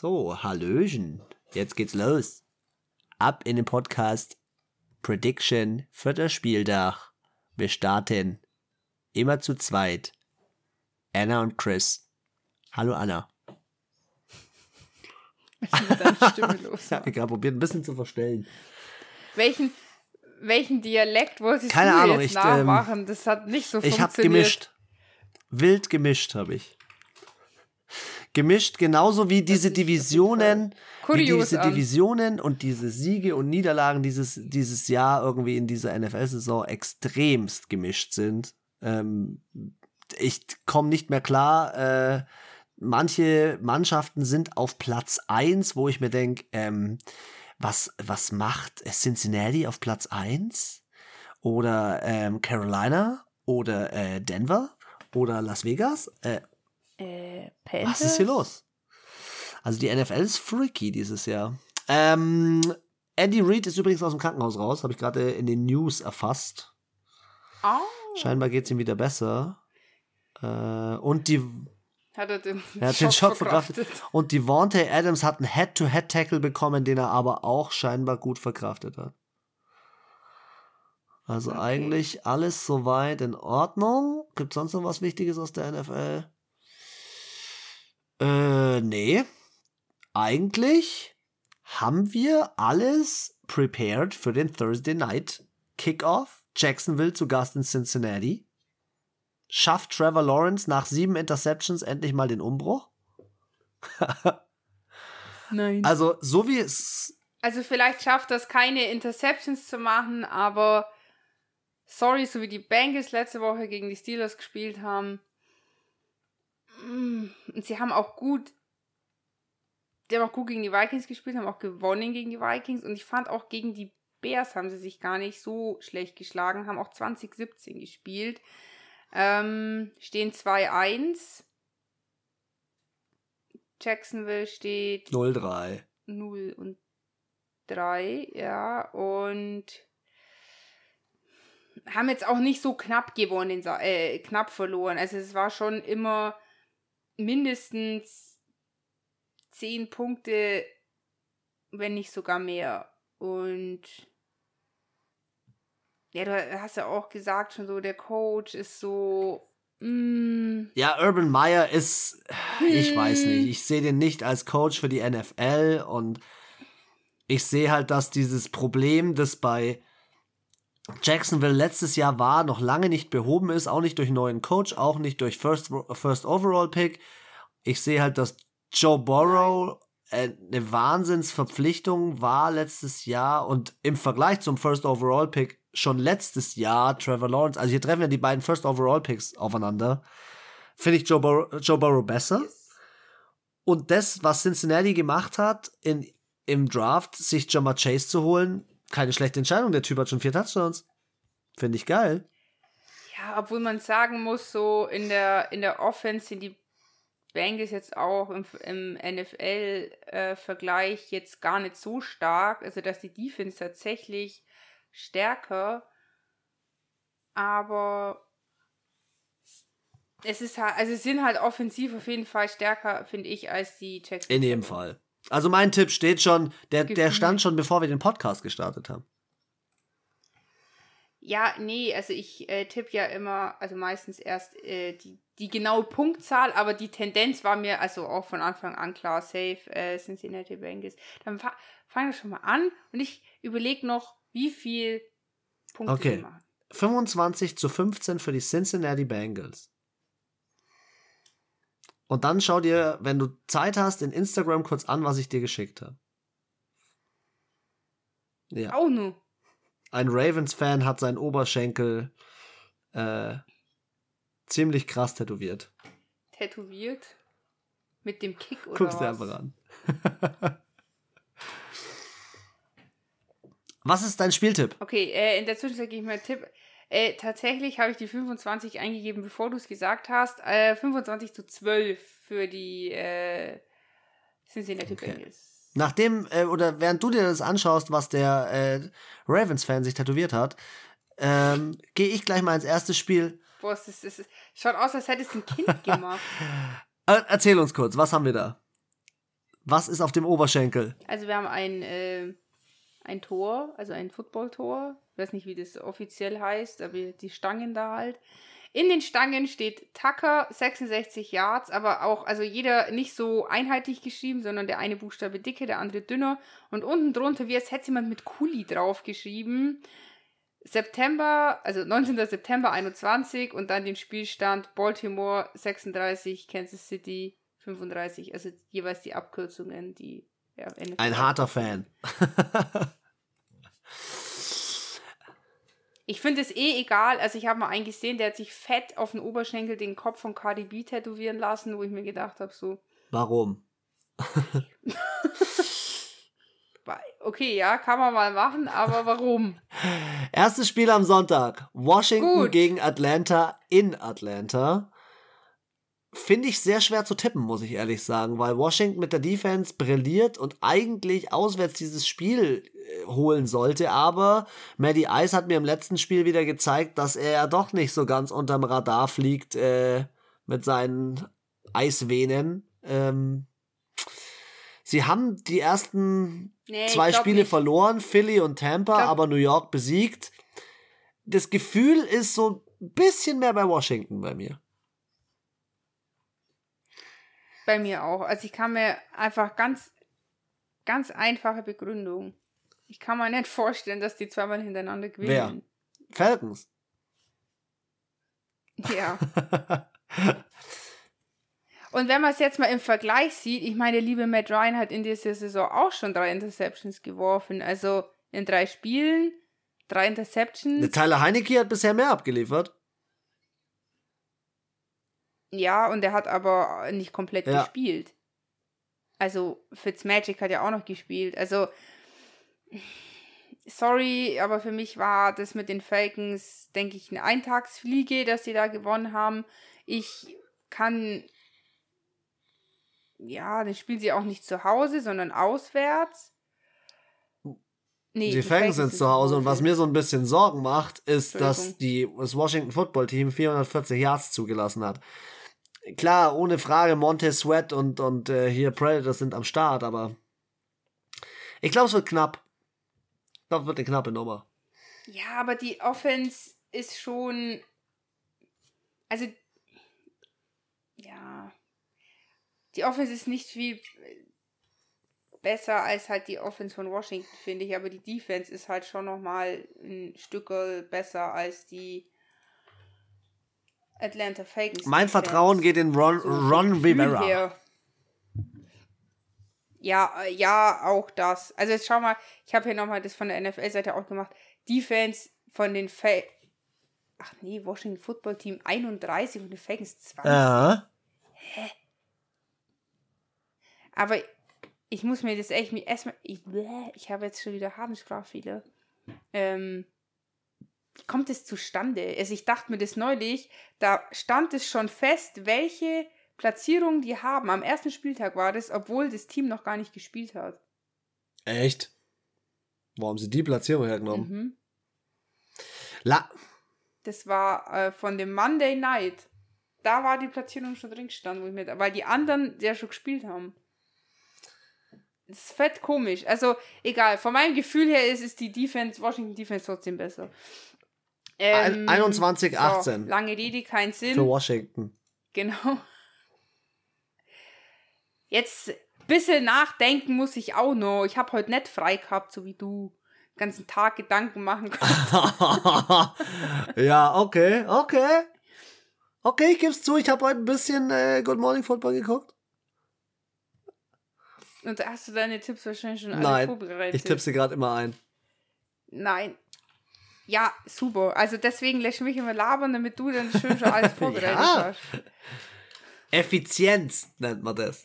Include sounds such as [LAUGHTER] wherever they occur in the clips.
So, Hallöchen. Jetzt geht's los. Ab in den Podcast Prediction für das Spieltag. Wir starten immer zu zweit. Anna und Chris. Hallo Anna. Was ist mit deiner Stimme [LAUGHS] los? Ich habe gerade probiert, ein bisschen zu verstellen. Welchen, welchen Dialekt wolltest Keine du Ahnung, jetzt ich, ähm, nachmachen? das hat nicht so Ich habe funktioniert. gemischt. Wild gemischt habe ich. Gemischt, genauso wie diese Divisionen, wie diese an. Divisionen und diese Siege und Niederlagen dieses, dieses Jahr irgendwie in dieser NFL-Saison extremst gemischt sind. Ähm, ich komme nicht mehr klar. Äh, manche Mannschaften sind auf Platz 1, wo ich mir denke, ähm, was, was macht Cincinnati auf Platz 1? Oder ähm, Carolina? Oder äh, Denver? Oder Las Vegas? Äh, Äh, was ist hier Panthers? los? Also die NFL ist freaky dieses Jahr. Ähm, Andy Reid ist übrigens aus dem Krankenhaus raus, habe ich gerade in den News erfasst. Oh, Scheinbar geht es ihm wieder besser. Äh, und die hat er den, er hat den Schock verkraftet. Und die Devontae Adams hat einen Head-to-Head-Tackle bekommen, den er aber auch scheinbar gut verkraftet hat. Also Okay. eigentlich alles soweit in Ordnung. Gibt sonst noch was Wichtiges aus der NFL? Äh, nee. Eigentlich haben wir alles prepared für den Thursday Night Kickoff. Jacksonville zu Gast in Cincinnati. Schafft Trevor Lawrence nach sieben Interceptions endlich mal den Umbruch? [LAUGHS] Nein. Also, so wie es. Also vielleicht schafft das keine Interceptions zu machen, aber sorry, so wie die Bengals letzte Woche gegen die Steelers gespielt haben. Mm, Und sie haben auch gut, die haben auch gut gegen die Vikings gespielt, haben auch gewonnen gegen die Vikings und ich fand auch gegen die Bears haben sie sich gar nicht so schlecht geschlagen, haben auch 2017 gespielt. Ähm, stehen 2-1. Jacksonville steht 0-3. 0 und 3, ja, und haben jetzt auch nicht so knapp gewonnen, äh, knapp verloren. Also es war schon immer mindestens 10 Punkte, wenn nicht sogar mehr. Und ja, du hast ja auch gesagt schon so, der Coach ist so, mm, Ja, Urban Meyer ist. Ich weiß nicht. Ich sehe den nicht als Coach für die NFL und ich sehe halt, dass dieses Problem, das bei Jacksonville letztes Jahr war, noch lange nicht behoben ist. Auch nicht durch einen neuen Coach, auch nicht durch First, First Overall Pick. Ich sehe halt, dass Joe Burrow äh, eine Wahnsinnsverpflichtung war letztes Jahr und im Vergleich zum First Overall Pick schon letztes Jahr Trevor Lawrence, also hier treffen ja die beiden First Overall Picks aufeinander, finde ich Joe, Bur Joe Burrow besser. Und das, was Cincinnati gemacht hat in, im Draft, sich Jamar Chase zu holen, keine schlechte Entscheidung. Der Typ hat schon vier Touchdowns. Finde ich geil. Ja, obwohl man sagen muss, so in der, in der Offense sind die Bengals jetzt auch im, im NFL-Vergleich jetzt gar nicht so stark. Also, dass die Defense tatsächlich stärker. Aber es ist halt, also es sind halt offensiv auf jeden Fall stärker, finde ich, als die Jacksonville. In jedem Fall. Also mein Tipp steht schon, der, der stand schon, bevor wir den Podcast gestartet haben. Ja, nee, also ich äh, tippe ja immer, also meistens erst äh, die, die genaue Punktzahl, aber die Tendenz war mir also auch von Anfang an klar, safe äh, Cincinnati Bengals. Dann fa fangen wir schon mal an und ich überlege noch, wie viel Punkte Okay. wir machen. 25 zu 15 für die Cincinnati Bengals. Und dann schau dir, wenn du Zeit hast, in Instagram kurz an, was ich dir geschickt habe. Ja. Auch nur. Ein Ravens-Fan hat seinen Oberschenkel äh, ziemlich krass tätowiert. Tätowiert. Mit dem Kick oder Guck's dir was? einfach an. [LAUGHS] was ist dein Spieltipp? Okay, äh, in der Zwischenzeit gebe ich mal Tipp. Äh, tatsächlich habe ich die 25 eingegeben, bevor du es gesagt hast. Äh, 25 zu 12 für die äh, Cincinnati Okay. Bengals. Nachdem, äh, oder während du dir das anschaust, was der äh, Ravens-Fan sich tätowiert hat, ähm, gehe ich gleich mal ins erste Spiel. Boah, es ist, es ist, schaut aus, als hätte es ein Kind [LAUGHS] gemacht. Äh, erzähl uns kurz, was haben wir da? Was ist auf dem Oberschenkel? Also wir haben ein, äh, ein Tor, also ein Footballtor. Ich weiß nicht, wie das offiziell heißt, aber die Stangen da halt. In den Stangen steht Tucker 66 Yards, aber auch, also jeder nicht so einheitlich geschrieben, sondern der eine Buchstabe dicker, der andere dünner. Und unten drunter, wie als hätte jemand mit Kuli draufgeschrieben. September, also 19. September 21 und dann den Spielstand Baltimore 36, Kansas City 35, also jeweils die Abkürzungen, die ja, Ein harter Fan. ich finde es eh egal, also ich habe mal einen gesehen, der hat sich fett auf den Oberschenkel den Kopf von Cardi B tätowieren lassen, wo ich mir gedacht habe, so. Warum? [LAUGHS] okay, ja, kann man mal machen, aber warum? Erstes Spiel am Sonntag. Washington Gut. gegen Atlanta in Atlanta. Finde ich sehr schwer zu tippen, muss ich ehrlich sagen, weil Washington mit der Defense brilliert und eigentlich auswärts dieses Spiel äh, holen sollte, aber Maddie Ice hat mir im letzten Spiel wieder gezeigt, dass er ja doch nicht so ganz unterm Radar fliegt äh, mit seinen Eisvenen. Ähm, sie haben die ersten nee, zwei Spiele nicht. verloren, Philly und Tampa, aber New York besiegt. Das Gefühl ist so ein bisschen mehr bei Washington bei mir. Bei mir auch. Also ich kann mir einfach ganz, ganz einfache Begründung. Ich kann mir nicht vorstellen, dass die zweimal hintereinander gewinnen. Wer? Falcons. Ja. [LAUGHS] Und wenn man es jetzt mal im Vergleich sieht, ich meine, der liebe Matt Ryan hat in dieser Saison auch schon drei Interceptions geworfen. Also in drei Spielen, drei Interceptions. Der Tyler Heinecke hat bisher mehr abgeliefert. Ja, und er hat aber nicht komplett ja. gespielt. Also Fitzmagic hat ja auch noch gespielt. Also, sorry, aber für mich war das mit den Falcons, denke ich, eine Eintagsfliege, dass sie da gewonnen haben. Ich kann ja, dann spielen sie auch nicht zu Hause, sondern auswärts. Nee, die Falcons sind zu Hause und was mir so ein bisschen Sorgen macht, ist, dass die, das Washington Football Team 440 Yards zugelassen hat. Klar, ohne Frage, Montez Sweat und, und äh, hier Predators sind am Start, aber ich glaube, es wird knapp. Ich glaube, es wird eine knappe Nummer. Ja, aber die Offense ist schon. Also. Ja die Offense ist nicht viel besser als halt die Offense von Washington, finde ich, aber die Defense ist halt schon nochmal ein Stück besser als die Atlanta Falcons. Mein. Vertrauen geht in Ron, Ron Rivera. Ja, äh, ja, auch das. Also jetzt schau mal, ich habe hier nochmal das von der NFL-Seite auch gemacht. Defense von den Fal Ach nee, Washington Football Team 31 und die Falcons 20. Ja. Hä? Aber ich muss mir das echt erstmal. Ich, ich habe jetzt schon wieder Harnsprachfehler. Ähm, kommt es zustande? Also ich dachte mir das neulich, da stand es schon fest, welche Platzierung die haben. Am ersten Spieltag war das, obwohl das Team noch gar nicht gespielt hat. Echt? Wo haben sie die Platzierung hergenommen? Mhm. La. Das war äh, von dem Monday Night. Da war die Platzierung schon drin gestanden, wo ich mit, weil die anderen ja schon gespielt haben. Das ist fett komisch. Also, egal. Von meinem Gefühl her ist, ist die Defense, Washington Defense trotzdem besser. Ähm, 21, 18. So, lange Rede, kein Sinn. Für Washington. Genau. Jetzt ein bisschen nachdenken muss ich auch noch. Ich habe heute nicht frei gehabt, so wie du. Den ganzen Tag Gedanken machen [LAUGHS] ja, okay, okay. Okay, ich gebe es zu, ich habe heute ein bisschen äh, Good Morning Football geguckt. Und hast du deine Tipps wahrscheinlich schon alle Nein, vorbereitet? Ich tippe sie gerade immer ein. Nein. Ja, super. Also deswegen lässt mich immer labern, damit du dann schön schon alles [LAUGHS] vorbereitet ja. hast. Effizienz nennt man das.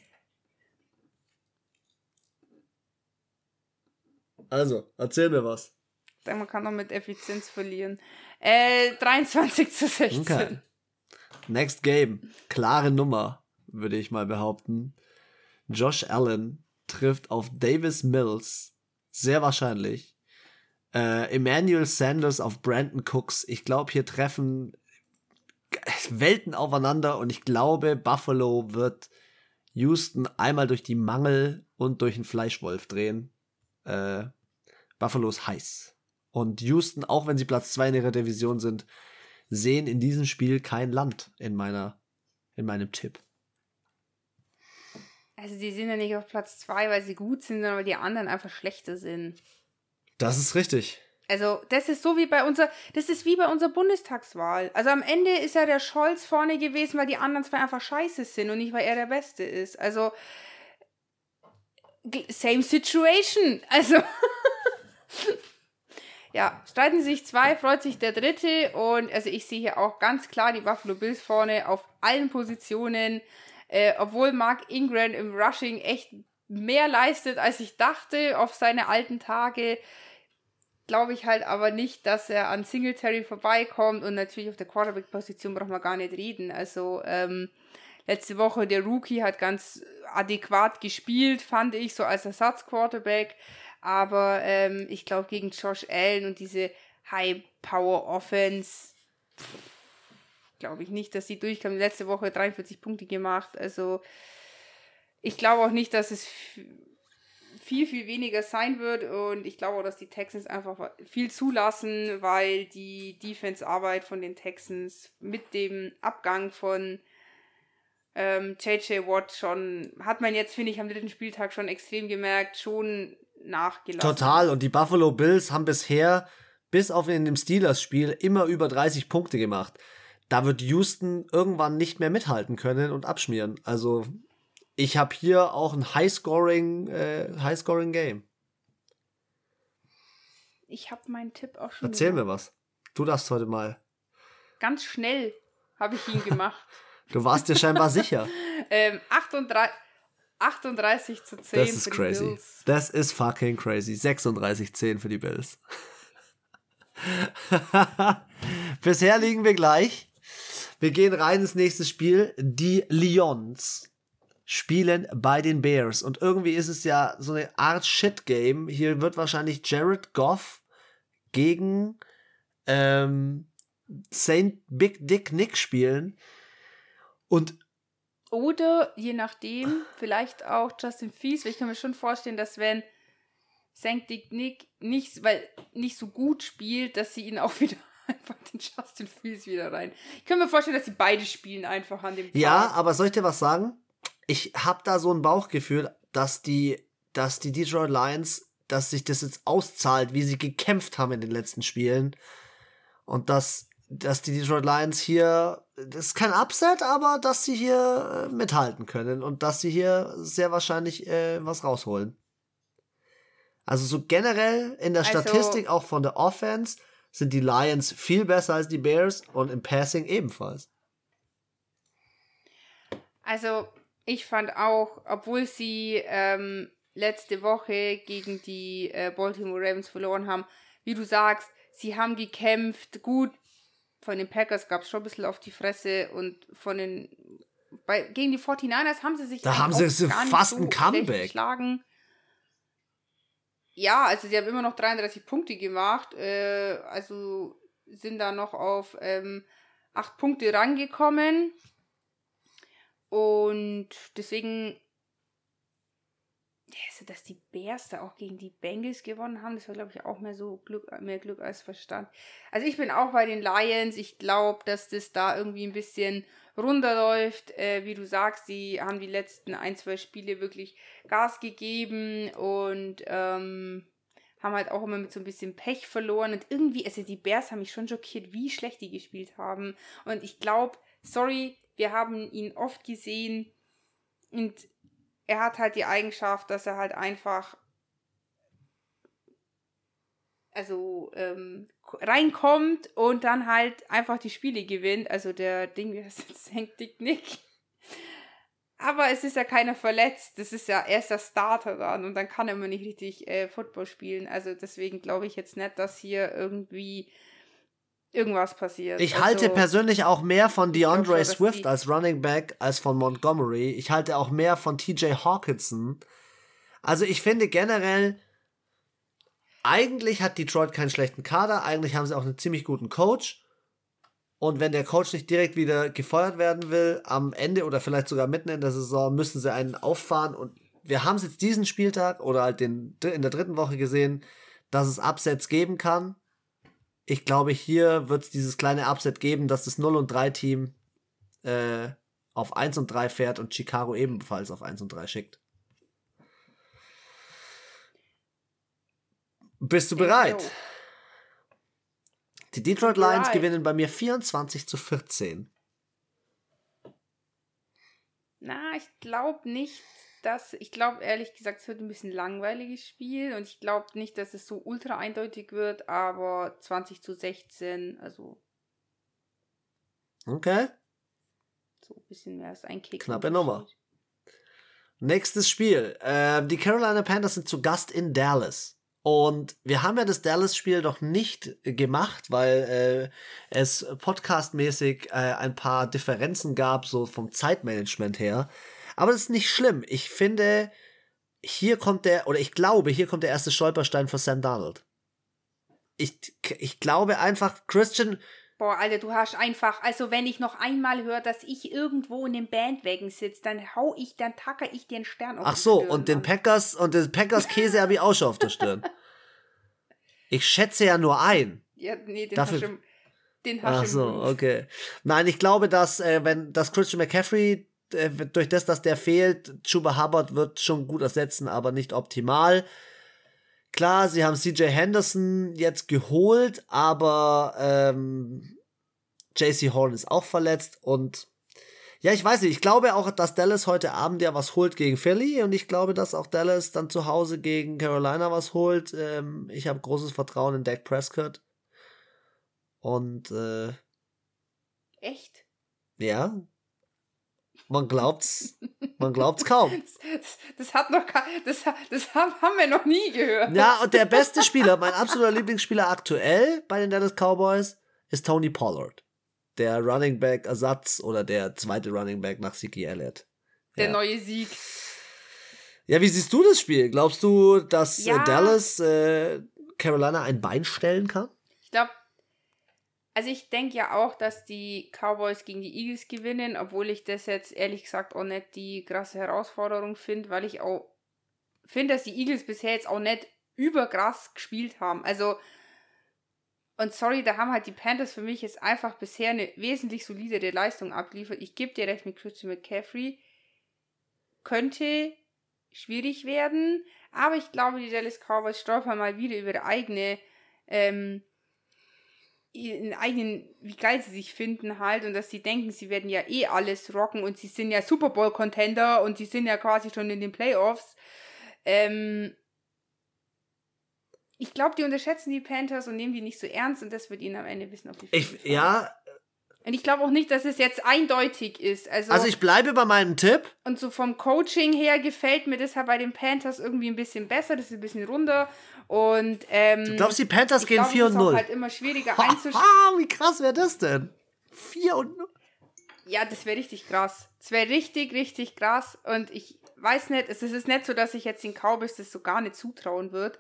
Also, erzähl mir was. Man kann doch mit Effizienz verlieren. Äh, 23 zu 16. Okay. Next Game. Klare Nummer, würde ich mal behaupten. Josh Allen trifft auf Davis Mills, sehr wahrscheinlich. Äh, Emmanuel Sanders auf Brandon Cooks. Ich glaube, hier treffen Welten aufeinander und ich glaube, Buffalo wird Houston einmal durch die Mangel und durch einen Fleischwolf drehen. Äh, Buffalo ist heiß. Und Houston, auch wenn sie Platz 2 in ihrer Division sind, sehen in diesem Spiel kein Land in meiner, in meinem Tipp. Also die sind ja nicht auf Platz 2, weil sie gut sind, sondern weil die anderen einfach schlechter sind. Das ist richtig. Also, das ist so wie bei unserer, das ist wie bei unserer Bundestagswahl. Also am Ende ist ja der Scholz vorne gewesen, weil die anderen zwei einfach scheiße sind und nicht, weil er der Beste ist. Also, same situation. Also, [LAUGHS] ja, streiten sich zwei, freut sich der dritte und also ich sehe hier auch ganz klar die Buffalo Bills vorne auf allen Positionen. Äh, obwohl Mark Ingram im Rushing echt mehr leistet, als ich dachte auf seine alten Tage glaube ich halt aber nicht, dass er an Singletary vorbeikommt und natürlich auf der Quarterback-Position braucht man gar nicht reden. Also ähm, letzte Woche der Rookie hat ganz adäquat gespielt, fand ich, so als Ersatz-Quarterback. Aber ähm, ich glaube, gegen Josh Allen und diese High-Power-Offense glaube ich nicht, dass sie durchkommen. Letzte Woche 43 Punkte gemacht. Also ich glaube auch nicht, dass es viel, viel weniger sein wird. Und ich glaube auch, dass die Texans einfach viel zulassen, weil die Defense-Arbeit von den Texans mit dem Abgang von ähm, JJ Watt schon, hat man jetzt, finde ich, am dritten Spieltag schon extrem gemerkt, schon nachgelassen. Total. Und die Buffalo Bills haben bisher bis auf in dem Steelers-Spiel immer über 30 Punkte gemacht. Da wird Houston irgendwann nicht mehr mithalten können und abschmieren. Also ich habe hier auch ein High-Scoring äh, High -Scoring Game. Ich habe meinen Tipp auch schon. Erzähl gemacht. mir was. Du darfst heute mal. Ganz schnell habe ich ihn gemacht. [LAUGHS] du warst dir scheinbar sicher. [LAUGHS] ähm, 38, 38 zu 10 das ist crazy. Das ist fucking crazy. 36 10 für die Bills. [LAUGHS] Bisher liegen wir gleich. Wir gehen rein ins nächste Spiel. Die Lions spielen bei den Bears. Und irgendwie ist es ja so eine Art Shit-Game. Hier wird wahrscheinlich Jared Goff gegen ähm, Saint Big Dick Nick spielen. Und oder je nachdem, vielleicht auch Justin Fies, weil ich kann mir schon vorstellen, dass wenn St. Dick Nick nicht, weil nicht so gut spielt, dass sie ihn auch [LAUGHS] wieder einfach den Justin Fields wieder rein. Ich kann mir vorstellen, dass sie beide spielen einfach an dem Tag. Ja, aber soll ich dir was sagen? Ich habe da so ein Bauchgefühl, dass die, dass die Detroit Lions, dass sich das jetzt auszahlt, wie sie gekämpft haben in den letzten Spielen. Und dass, dass die Detroit Lions hier, das ist kein Upset, aber dass sie hier äh, mithalten können und dass sie hier sehr wahrscheinlich äh, was rausholen. Also so generell in der also, Statistik, auch von der Offense, sind die Lions viel besser als die Bears und im Passing ebenfalls. Also ich fand auch, obwohl sie ähm, letzte Woche gegen die äh, Baltimore Ravens verloren haben, wie du sagst, sie haben gekämpft, gut. Von den Packers gab es schon ein bisschen auf die Fresse und von den bei, gegen die 49ers haben sie sich da haben sie fast so ein Comeback geschlagen. Ja, also sie haben immer noch 33 Punkte gemacht, äh, also sind da noch auf ähm, 8 Punkte rangekommen. Und deswegen, also dass die Bears da auch gegen die Bengals gewonnen haben, das war, glaube ich, auch mehr so Glück, mehr Glück als Verstand. Also ich bin auch bei den Lions. Ich glaube, dass das da irgendwie ein bisschen runterläuft. Äh, wie du sagst, die haben die letzten ein, zwei Spiele wirklich Gas gegeben und ähm, haben halt auch immer mit so ein bisschen Pech verloren. Und irgendwie, also die Bears haben mich schon schockiert, wie schlecht die gespielt haben. Und ich glaube, sorry, wir haben ihn oft gesehen und er hat halt die Eigenschaft, dass er halt einfach also ähm, reinkommt und dann halt einfach die Spiele gewinnt. Also der Ding, wie heißt das? [LAUGHS] Hängt Dick Nick. Aber es ist ja keiner verletzt. Das ist ja erst der Starter dann und dann kann er immer nicht richtig äh, Football spielen. Also deswegen glaube ich jetzt nicht, dass hier irgendwie irgendwas passiert. Ich also, halte persönlich auch mehr von DeAndre schon, Swift als Running Back als von Montgomery. Ich halte auch mehr von TJ Hawkinson. Also ich finde generell, eigentlich hat Detroit keinen schlechten Kader, eigentlich haben sie auch einen ziemlich guten Coach. Und wenn der Coach nicht direkt wieder gefeuert werden will, am Ende oder vielleicht sogar mitten in der Saison, müssen sie einen auffahren. Und wir haben es jetzt diesen Spieltag oder halt den, in der dritten Woche gesehen, dass es Upsets geben kann. Ich glaube, hier wird es dieses kleine Upset geben, dass das 0 und 3 Team äh, auf 1 und 3 fährt und Chicago ebenfalls auf 1 und 3 schickt. Bist du bereit? Die Detroit Lions gewinnen bei mir 24 zu 14. Na, ich glaube nicht, dass. Ich glaube ehrlich gesagt, es wird ein bisschen langweiliges Spiel und ich glaube nicht, dass es so ultra eindeutig wird, aber 20 zu 16, also. Okay. So ein bisschen mehr als ein Kick. Knappe Nummer. Nächstes Spiel. Äh, die Carolina Panthers sind zu Gast in Dallas. Und wir haben ja das Dallas-Spiel noch nicht gemacht, weil äh, es podcastmäßig äh, ein paar Differenzen gab, so vom Zeitmanagement her. Aber das ist nicht schlimm. Ich finde, hier kommt der, oder ich glaube, hier kommt der erste Stolperstein für Sam Donald. Ich, ich glaube einfach, Christian. Boah, Alter, du hast einfach, also wenn ich noch einmal höre, dass ich irgendwo in dem Bandwagen sitze, dann hau ich, dann tacker ich den Stern auf Ach so, Stirn, und den Packers, und den Packers Käse habe ich auch schon auf der Stirn. [LAUGHS] Ich schätze ja nur ein. Ja, nee, den Dafür, hast du, den hast Ach so, okay. Nein, ich glaube, dass, äh, wenn, dass Christian McCaffrey äh, durch das, dass der fehlt, Chuba Hubbard wird schon gut ersetzen, aber nicht optimal. Klar, sie haben CJ Henderson jetzt geholt, aber ähm, JC Horn ist auch verletzt und ja, ich weiß nicht, ich glaube auch, dass Dallas heute Abend ja was holt gegen Philly und ich glaube, dass auch Dallas dann zu Hause gegen Carolina was holt. Ähm, ich habe großes Vertrauen in Dak Prescott. Und äh, Echt? Ja. Man glaubt's, man glaubt's kaum. [LAUGHS] Das, das, hat noch das, das haben wir noch nie gehört. Ja, und der beste Spieler, mein absoluter Lieblingsspieler aktuell bei den Dallas Cowboys ist Tony Pollard der Running Back Ersatz oder der zweite Running Back nach Siki Elliott. Der ja. neue Sieg. Ja, wie siehst du das Spiel? Glaubst du, dass äh, ja. Dallas äh, Carolina ein Bein stellen kann? Also ich denke ja auch, dass die Cowboys gegen die Eagles gewinnen, obwohl ich das jetzt ehrlich gesagt auch nicht die krasse Herausforderung finde, weil ich auch finde, dass die Eagles bisher jetzt auch nicht überkrass gespielt haben. Also und sorry, da haben halt die Panthers für mich jetzt einfach bisher eine wesentlich solidere Leistung abgeliefert. Ich gebe dir recht mit Christian McCaffrey. Könnte schwierig werden, aber ich glaube, die Dallas Cowboys stolpern mal wieder über ihre eigene, ähm, ihren eigenen, wie geil sie sich finden halt und dass sie denken, sie werden ja eh alles rocken und sie sind ja Super Bowl Contender und sie sind ja quasi schon in den Playoffs. Ähm, ich glaube, die unterschätzen die Panthers und nehmen die nicht so ernst und das wird ihnen am Ende bisschen auf die ich, Ja. Und ich glaube auch nicht, dass es jetzt eindeutig ist. Also, also ich bleibe bei meinem Tipp. Und so vom Coaching her gefällt mir deshalb bei den Panthers irgendwie ein bisschen besser. Das ist ein bisschen runder. Und ähm, du glaubst, die Panthers gehen 4 und 0? Das ist halt immer schwieriger einzuschätzen. wie krass wäre das denn? 4 und 0? Ja, das wäre richtig krass. Das wäre richtig, richtig krass. Und ich weiß nicht, es ist nicht so, dass ich jetzt den Cowboys das so gar nicht zutrauen würde.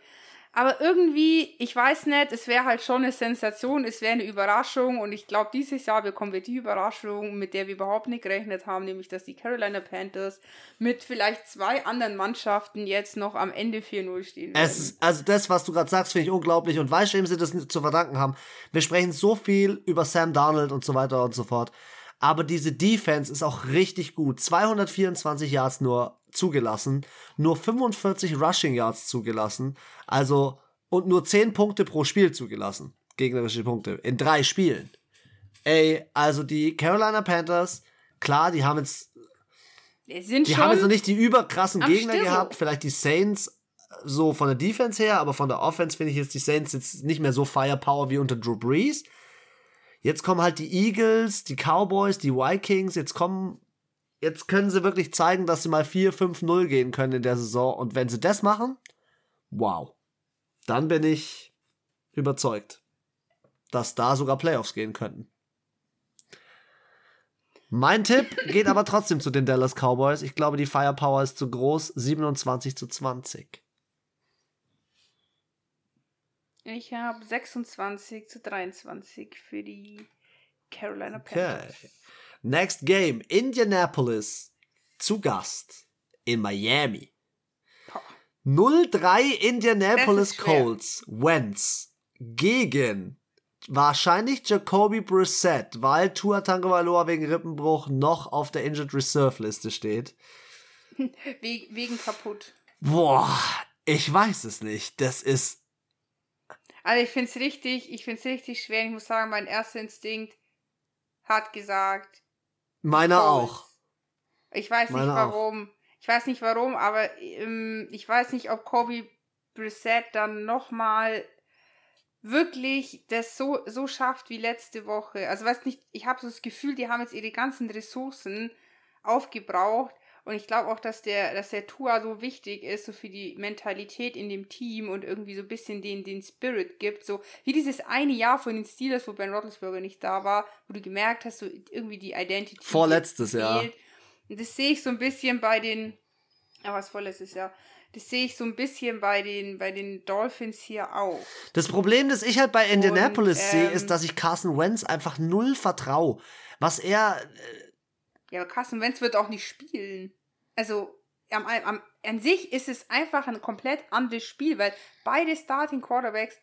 Aber irgendwie, ich weiß nicht, es wäre halt schon eine Sensation, es wäre eine Überraschung und ich glaube, dieses Jahr bekommen wir die Überraschung, mit der wir überhaupt nicht gerechnet haben, nämlich dass die Carolina Panthers mit vielleicht zwei anderen Mannschaften jetzt noch am Ende 4-0 stehen. Werden. Es ist, also das, was du gerade sagst, finde ich unglaublich und weißt du, wem sie das zu verdanken haben? Wir sprechen so viel über Sam Darnold und so weiter und so fort. Aber diese Defense ist auch richtig gut. 224 Yards nur zugelassen, nur 45 Rushing Yards zugelassen, also und nur 10 Punkte pro Spiel zugelassen. Gegnerische Punkte in drei Spielen. Ey, also die Carolina Panthers, klar, die haben jetzt die haben jetzt noch nicht die überkrassen Gegner Stissel. gehabt, vielleicht die Saints so von der Defense her, aber von der Offense finde ich jetzt die Saints jetzt nicht mehr so Firepower wie unter Drew Brees. Jetzt kommen halt die Eagles, die Cowboys, die Vikings, jetzt kommen jetzt können sie wirklich zeigen, dass sie mal 4-5-0 gehen können in der Saison. Und wenn sie das machen, wow. Dann bin ich überzeugt, dass da sogar Playoffs gehen könnten. Mein Tipp [LAUGHS] geht aber trotzdem zu den Dallas Cowboys. Ich glaube, die Firepower ist zu groß. 27 zu 20. Ich habe 26 zu 23 für die Carolina Panthers. Okay. Next Game, Indianapolis zu Gast in Miami. 0-3 Indianapolis Colts. Wentz gegen wahrscheinlich Jacoby Brissett, weil Tua Tagovailoa wegen Rippenbruch noch auf der Injured Reserve Liste steht. [LAUGHS] We wegen kaputt. Boah, ich weiß es nicht. Das ist. Also ich finde es richtig, ich finde es richtig schwer. Ich muss sagen, mein erster Instinkt hat gesagt. Meiner auch. Ich weiß Meine nicht warum. Auch. Ich weiß nicht warum, aber ähm, ich weiß nicht, ob Kobe Brissett dann nochmal wirklich das so, so schafft wie letzte Woche. Also weiß nicht, ich habe so das Gefühl, die haben jetzt ihre ganzen Ressourcen aufgebraucht. Und ich glaube auch, dass der, dass der Tua so wichtig ist, so für die Mentalität in dem Team und irgendwie so ein bisschen den, den Spirit gibt. So wie dieses eine Jahr von den Steelers, wo Ben Roethlisberger nicht da war, wo du gemerkt hast, so irgendwie die Identity. Vorletztes Jahr. Und das sehe ich so ein bisschen bei den, ja, was vorletztes Jahr. Das sehe ich so ein bisschen bei den, bei den Dolphins hier auch. Das Problem, das ich halt bei Indianapolis ähm, sehe, ist, dass ich Carson Wentz einfach null vertraue. Was er. Ja, aber Carson Wentz wird auch nicht spielen. Also, am, am, an sich ist es einfach ein komplett anderes Spiel, weil beide Starting Quarterbacks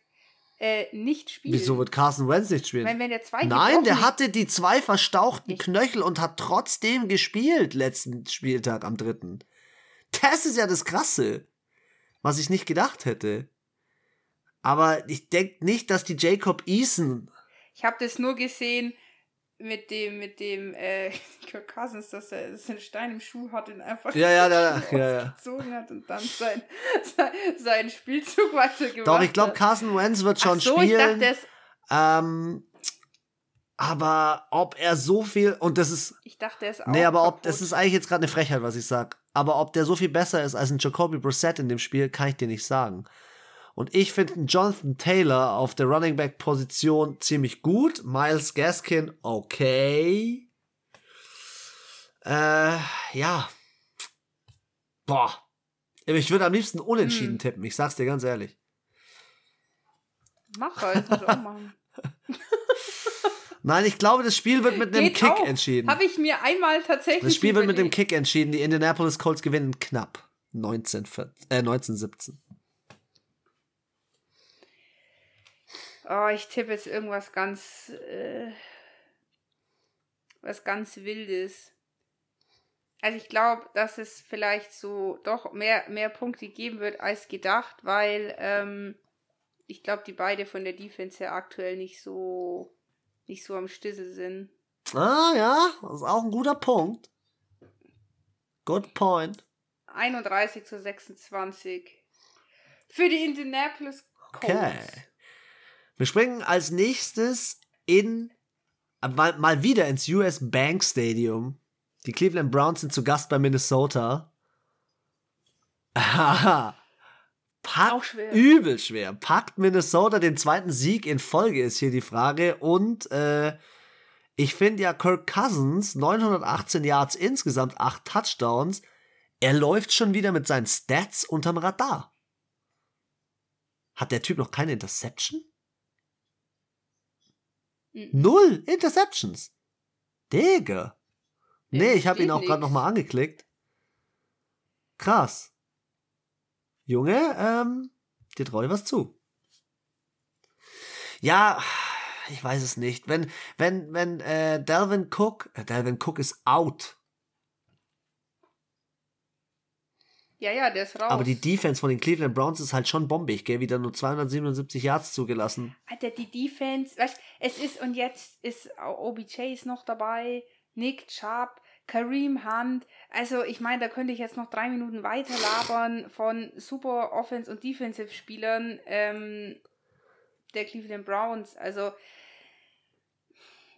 äh, nicht spielen. Wieso wird Carson Wentz nicht spielen? Wenn, wenn der zwei Nein, der hatte die zwei verstauchten nicht. Knöchel und hat trotzdem gespielt letzten Spieltag am dritten. Das ist ja das Krasse, was ich nicht gedacht hätte. Aber ich denke nicht, dass die Jacob Eason. Ich habe das nur gesehen mit dem, mit dem, äh, [LAUGHS] Kirk Cousins, dass er dass einen Stein im Schuh hat und einfach ja, ja, da, [LAUGHS] ja, ja. gezogen hat und dann sein, [LAUGHS] sein, seinen Spielzug weitergemacht Doch, ich glaube, Carson Wentz wird schon Ach so, spielen. Ich dachte, ähm, aber ob er so viel und das ist ich dachte es auch nee aber ob das ist eigentlich jetzt gerade eine Frechheit was ich sag aber ob der so viel besser ist als ein Jacoby Brissett in dem Spiel kann ich dir nicht sagen und ich finde Jonathan Taylor auf der Running Back Position ziemlich gut Miles Gaskin okay äh, ja boah ich würde am liebsten unentschieden hm. tippen ich sag's dir ganz ehrlich mach halt auch [LAUGHS] machen Nein, ich glaube, das Spiel wird mit einem Geht Kick auch. entschieden. Habe ich mir einmal tatsächlich. Das Spiel wird mit dem Kick entschieden. Die Indianapolis Colts gewinnen knapp. 19, äh, 1917. Oh, ich tippe jetzt irgendwas ganz. Äh, was ganz Wildes. Also ich glaube, dass es vielleicht so doch mehr, mehr Punkte geben wird als gedacht, weil ähm, ich glaube, die beide von der Defense her aktuell nicht so nicht so am Stissel sind. Ah ja, das ist auch ein guter Punkt. Good point. 31 zu 26 für die Indianapolis Colts. Okay. Wir springen als nächstes in mal, mal wieder ins US Bank Stadium. Die Cleveland Browns sind zu Gast bei Minnesota. Haha. Packt, auch schwer. Übel schwer. Packt Minnesota den zweiten Sieg in Folge, ist hier die Frage. Und äh, ich finde ja Kirk Cousins, 918 Yards insgesamt, 8 Touchdowns. Er läuft schon wieder mit seinen Stats unterm Radar. Hat der Typ noch keine Interception? Mhm. Null Interceptions. Digga. Nee, ich habe ihn auch gerade nochmal angeklickt. Krass. Junge, ähm, dir traue ich was zu. Ja, ich weiß es nicht. Wenn, wenn, wenn äh, Delvin Cook, äh, Delvin Cook ist out. Ja, ja, der ist raus. Aber die Defense von den Cleveland Browns ist halt schon bombig, gell? Wieder nur 277 Yards zugelassen. Alter, die Defense, weißt es ist, und jetzt ist OBJ ist noch dabei, Nick Chubb, Kareem Hunt. Also ich meine, da könnte ich jetzt noch drei Minuten weiter labern von super Offense- und Defensive-Spielern ähm, der Cleveland Browns. Also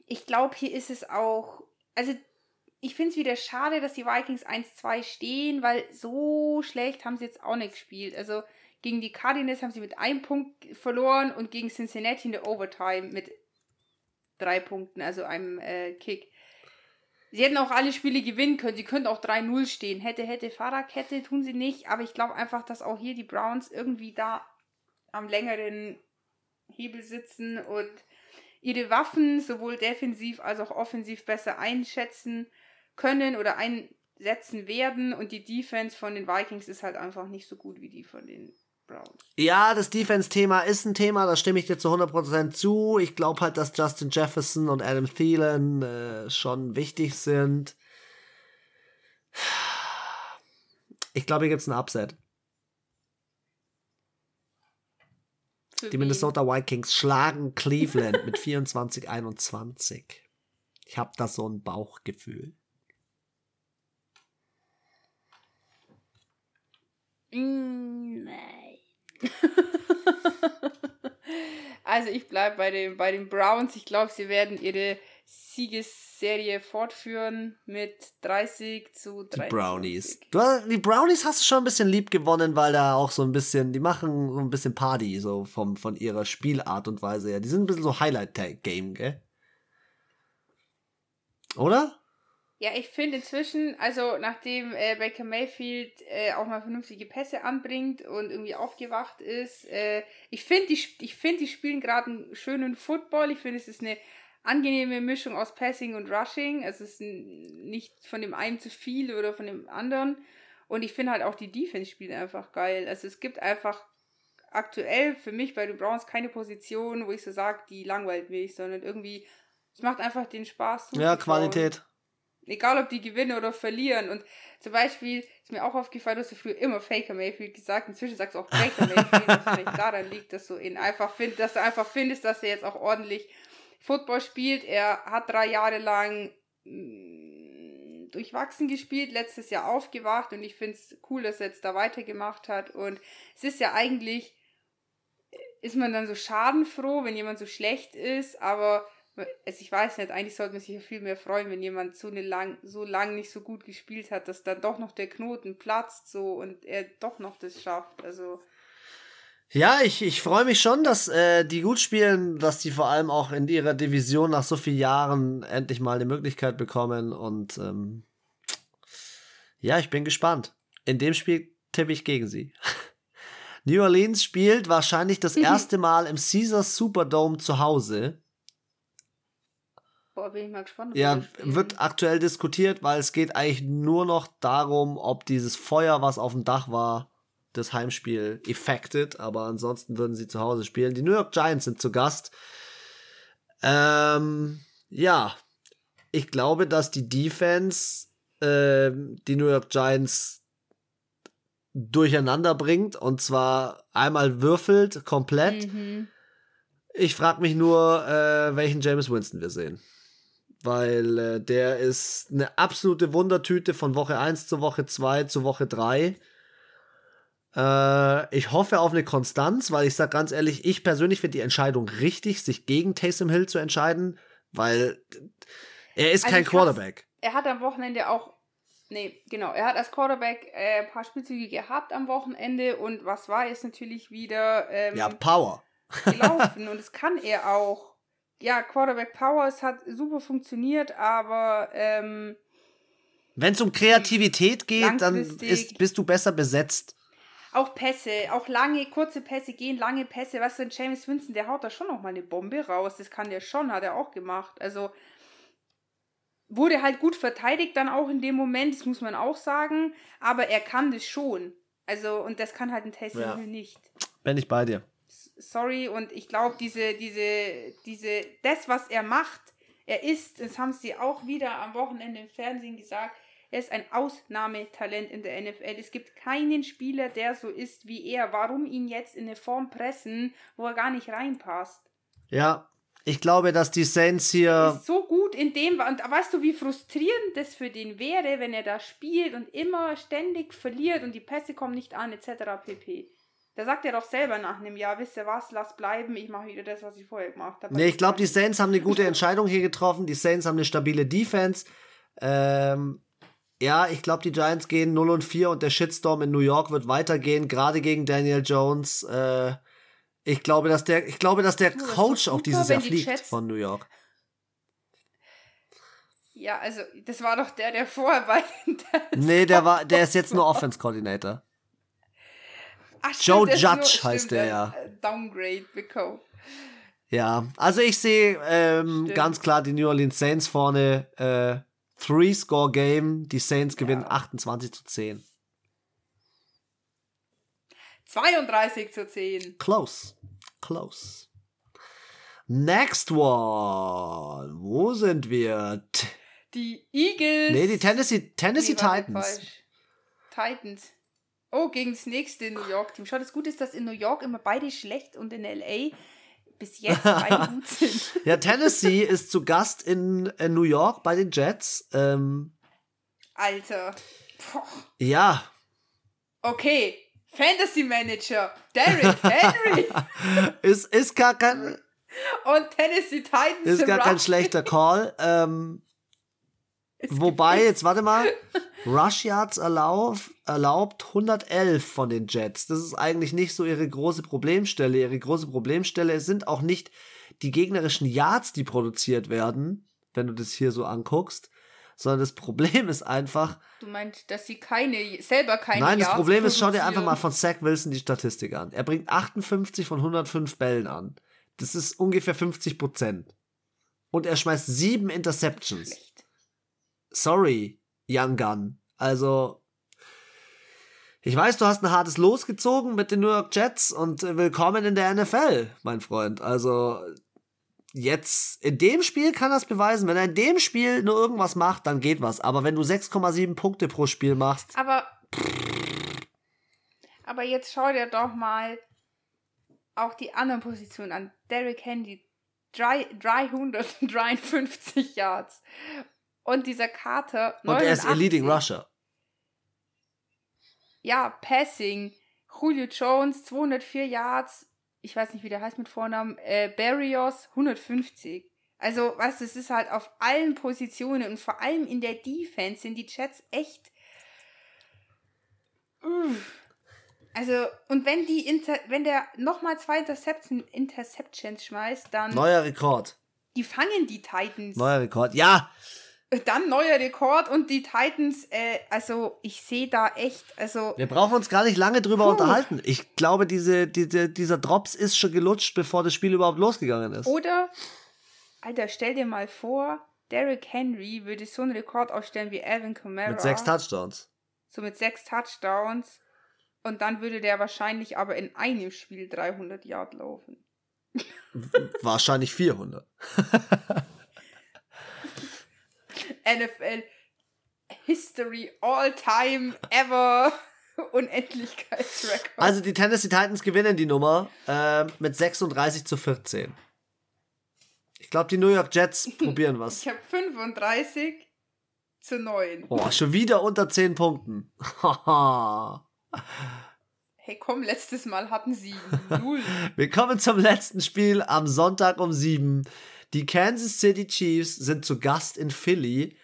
ich glaube, hier ist es auch, also ich finde es wieder schade, dass die Vikings 1-2 stehen, weil so schlecht haben sie jetzt auch nicht gespielt. Also gegen die Cardinals haben sie mit einem Punkt verloren und gegen Cincinnati in der Overtime mit drei Punkten, also einem äh, Kick. Sie hätten auch alle Spiele gewinnen können. Sie könnten auch 3-0 stehen. Hätte, hätte, Fahrradkette tun sie nicht. Aber ich glaube einfach, dass auch hier die Browns irgendwie da am längeren Hebel sitzen und ihre Waffen sowohl defensiv als auch offensiv besser einschätzen können oder ein, setzen werden und die Defense von den Vikings ist halt einfach nicht so gut wie die von den Browns. Ja, das Defense-Thema ist ein Thema, da stimme ich dir zu 100% zu. Ich glaube halt, dass Justin Jefferson und Adam Thielen äh, schon wichtig sind. Ich glaube, hier gibt es ein Upset. Für Die? Minnesota Vikings schlagen Cleveland mit [LAUGHS] 24-21. Ich habe da so ein Bauchgefühl. Nein. [LAUGHS] also ich bleibe bei, den- bei den Browns. Ich glaube, sie werden ihre Siegesserie fortführen mit 30 zu 30. Die Brownies. Du, die Brownies hast du schon ein bisschen lieb gewonnen, weil da auch so ein bisschen, die machen so ein bisschen Party, so vom, von ihrer Spielart und Weise her. Die sind ein bisschen so Highlight-Game, gell? Oder? Ja, ich finde inzwischen, also nachdem äh, Baker Mayfield äh, auch mal vernünftige Pässe anbringt und irgendwie aufgewacht ist, äh, ich finde, die, ich find, die spielen gerade einen schönen Football. Ich finde, es ist eine angenehme Mischung aus Passing und Rushing. Also es ist nicht von dem einen zu viel oder von dem anderen. Und ich finde halt auch die Defense spielt einfach geil. Also es gibt einfach aktuell für mich bei den Browns keine Position, wo ich so sage, die langweilt mich, sondern irgendwie, es macht einfach den Spaß. Ja. Qualität. Egal, ob die gewinnen oder verlieren. Und zum Beispiel ist mir auch aufgefallen, du hast ja früher immer Faker Mayfield gesagt. Inzwischen sagst du auch Baker Mayfield, was vielleicht [LAUGHS] daran liegt, dass du ihn einfach findest, dass du einfach findest, dass er jetzt auch ordentlich Football spielt. Er hat drei Jahre lang mh, durchwachsen gespielt, letztes Jahr aufgewacht und ich finde es cool, dass er jetzt da weitergemacht hat. Und es ist ja eigentlich, ist man dann so schadenfroh, wenn jemand so schlecht ist, aber also ich weiß nicht, eigentlich sollte man sich ja viel mehr freuen, wenn jemand so, eine lang, so lang nicht so gut gespielt hat, dass dann doch noch der Knoten platzt so und er doch noch das schafft. Also Ja, ich, ich freue mich schon, dass äh, die gut spielen, dass die vor allem auch in ihrer Division nach so vielen Jahren endlich mal die Möglichkeit bekommen. Und ähm, ja, ich bin gespannt. In dem Spiel tippe ich gegen sie. [LAUGHS] New Orleans spielt wahrscheinlich das [LAUGHS] erste Mal im Caesars Superdome zu Hause. Boah, bin ich mal gespannt. Ja, wird aktuell diskutiert, weil es geht eigentlich nur noch darum, ob dieses Feuer, was auf dem Dach war, das Heimspiel effektet, aber ansonsten würden sie zu Hause spielen. Die New York Giants sind zu Gast. Ähm, ja, ich glaube, dass die Defense ähm, die New York Giants durcheinander bringt und zwar einmal würfelt komplett. Mhm. Ich frage mich nur, äh, welchen James Winston wir sehen. Weil äh, der ist eine absolute Wundertüte von Woche 1 zu Woche 2 zu Woche 3. Äh, ich hoffe auf eine Konstanz, weil ich sag ganz ehrlich, ich persönlich finde die Entscheidung richtig, sich gegen Taysom Hill zu entscheiden, weil er ist Also kein Quarterback. Er hat am Wochenende auch, nee, genau, er hat als Quarterback äh, ein paar Spielzüge gehabt am Wochenende und was war jetzt natürlich wieder ähm, Ja, Power. gelaufen und das kann er auch. Ja, Quarterback Power, es hat super funktioniert, aber ähm, Wenn es um Kreativität geht, dann ist, bist du besser besetzt. Auch Pässe, auch lange, kurze Pässe gehen, lange Pässe. Du, ein James Winston, der haut da schon noch mal eine Bombe raus. Das kann der schon, hat er auch gemacht. Also wurde halt gut verteidigt dann auch in dem Moment, das muss man auch sagen. Aber er kann das schon. Also, und das kann halt ein Taysom Ja. Nicht. Bin ich bei dir. Sorry, und ich glaube, diese, diese, diese, das, was er macht, er ist, das haben sie auch wieder am Wochenende im Fernsehen gesagt, er ist ein Ausnahmetalent in der NFL. Es gibt keinen Spieler, der so ist wie er. Warum ihn jetzt in eine Form pressen, wo er gar nicht reinpasst? Ja, ich glaube, dass die Saints hier Ist so gut in dem, und weißt du, wie frustrierend das für den wäre, wenn er da spielt und immer ständig verliert und die Pässe kommen nicht an, etc. pp. Da sagt er doch selber nach einem Jahr, wisst ihr was, lass bleiben, ich mache wieder das, was ich vorher gemacht habe. Nee, ich glaube, die Saints haben eine gute Entscheidung hier getroffen. Die Saints haben eine stabile Defense. Ähm, ja, ich glaube, die Giants gehen 0 und 4 und der Shitstorm in New York wird weitergehen, gerade gegen Daniel Jones. Äh, ich glaube, dass der, ich glaube, dass der Oh, Coach auch dieses Jahr die fliegt Jets- von New York. Ja, also, das war doch der, der vorher bei den Nee, der war, der ist jetzt nur Offense Coordinator. Ach, stimmt, Joe ist Judge nur- stimmt, heißt der, ja. äh, Downgrade bekommen. Ja, also ich sehe ähm, Stimmt. ganz klar die New Orleans Saints vorne. Äh, Three-Score-Game. Die Saints gewinnen ja. 28 zu 10. 32 zu 10. Close. Close. Next one. Wo sind wir? Die Eagles. Nee, die Tennessee, Tennessee nee, Titans. Titans. Oh, gegen das nächste New York-Team. Schau, das Gute ist, dass in New York immer beide schlecht und in LA bis jetzt [LAUGHS] beide gut sind. ja, Tennessee [LAUGHS] ist zu Gast in, in, New York bei den Jets. Ähm, Alter. Poh. Ja. Okay. Fantasy Manager. Derrick Henry. [LAUGHS] ist, ist gar kein. Und Tennessee Titans. Ist gar kein schlechter Call. Ähm, wobei, jetzt warte mal. [LAUGHS] Rush Yards erlaub, erlaubt 111 von den Jets. Das ist eigentlich nicht so ihre große Problemstelle. Ihre große Problemstelle sind auch nicht die gegnerischen Yards, die produziert werden, wenn du das hier so anguckst, sondern das Problem ist einfach. Du meinst, dass sie keine, selber keine Nein, das Problem ist, schau dir einfach mal von Zach Wilson die Statistik an. Er bringt 58 von 105 Bällen an. Das ist ungefähr 50 Prozent. Und er schmeißt sieben Interceptions. Schlecht. Sorry, Young Gun. Also, ich weiß, du hast ein hartes Los gezogen mit den New York Jets und willkommen in der NFL, mein Freund. Also, jetzt in dem Spiel kann es beweisen. Wenn er in dem Spiel nur irgendwas macht, dann geht was. Aber wenn du 6,7 Punkte pro Spiel machst. Aber. Aber jetzt schau dir doch mal auch die anderen Positionen an. Derrick Henry, 353 Yards. Und dieser Carter. 89. Und er ist ihr Leading Rusher. Ja, Passing. Julio Jones, 204 Yards. Ich weiß nicht, wie der heißt mit Vornamen. Äh, Barrios, 150. Also, weißt du, es ist halt auf allen Positionen und vor allem in der Defense sind die Jets echt. Also, und wenn die Inter wenn der nochmal zwei Interception Interceptions schmeißt, dann. Neuer Rekord. Die fangen die Titans. Neuer Rekord. Ja, dann neuer Rekord und die Titans, äh, also ich sehe da echt, also. Wir brauchen uns gar nicht lange drüber puh. unterhalten. Ich glaube, diese, diese, dieser Drops ist schon gelutscht, bevor das Spiel überhaupt losgegangen ist. Oder, Alter, stell dir mal vor, Derrick Henry würde so einen Rekord aufstellen wie Alvin Kamara. Mit sechs Touchdowns. So mit sechs Touchdowns. Und dann würde der wahrscheinlich aber in einem Spiel 300 Yard laufen. Wahrscheinlich 400. [LAUGHS] NFL History All Time Ever [LAUGHS] Unendlichkeitsrekord. Also die Tennessee Titans gewinnen die Nummer äh, mit 36 zu 14. Ich glaube, die New York Jets [LAUGHS] probieren was. Ich habe 35 zu 9. Boah, schon wieder unter 10 Punkten. [LAUGHS] hey, komm, letztes Mal hatten sie 0. Wir kommen zum letzten Spiel am Sonntag um 7. Die Kansas City Chiefs sind zu Gast in Philly.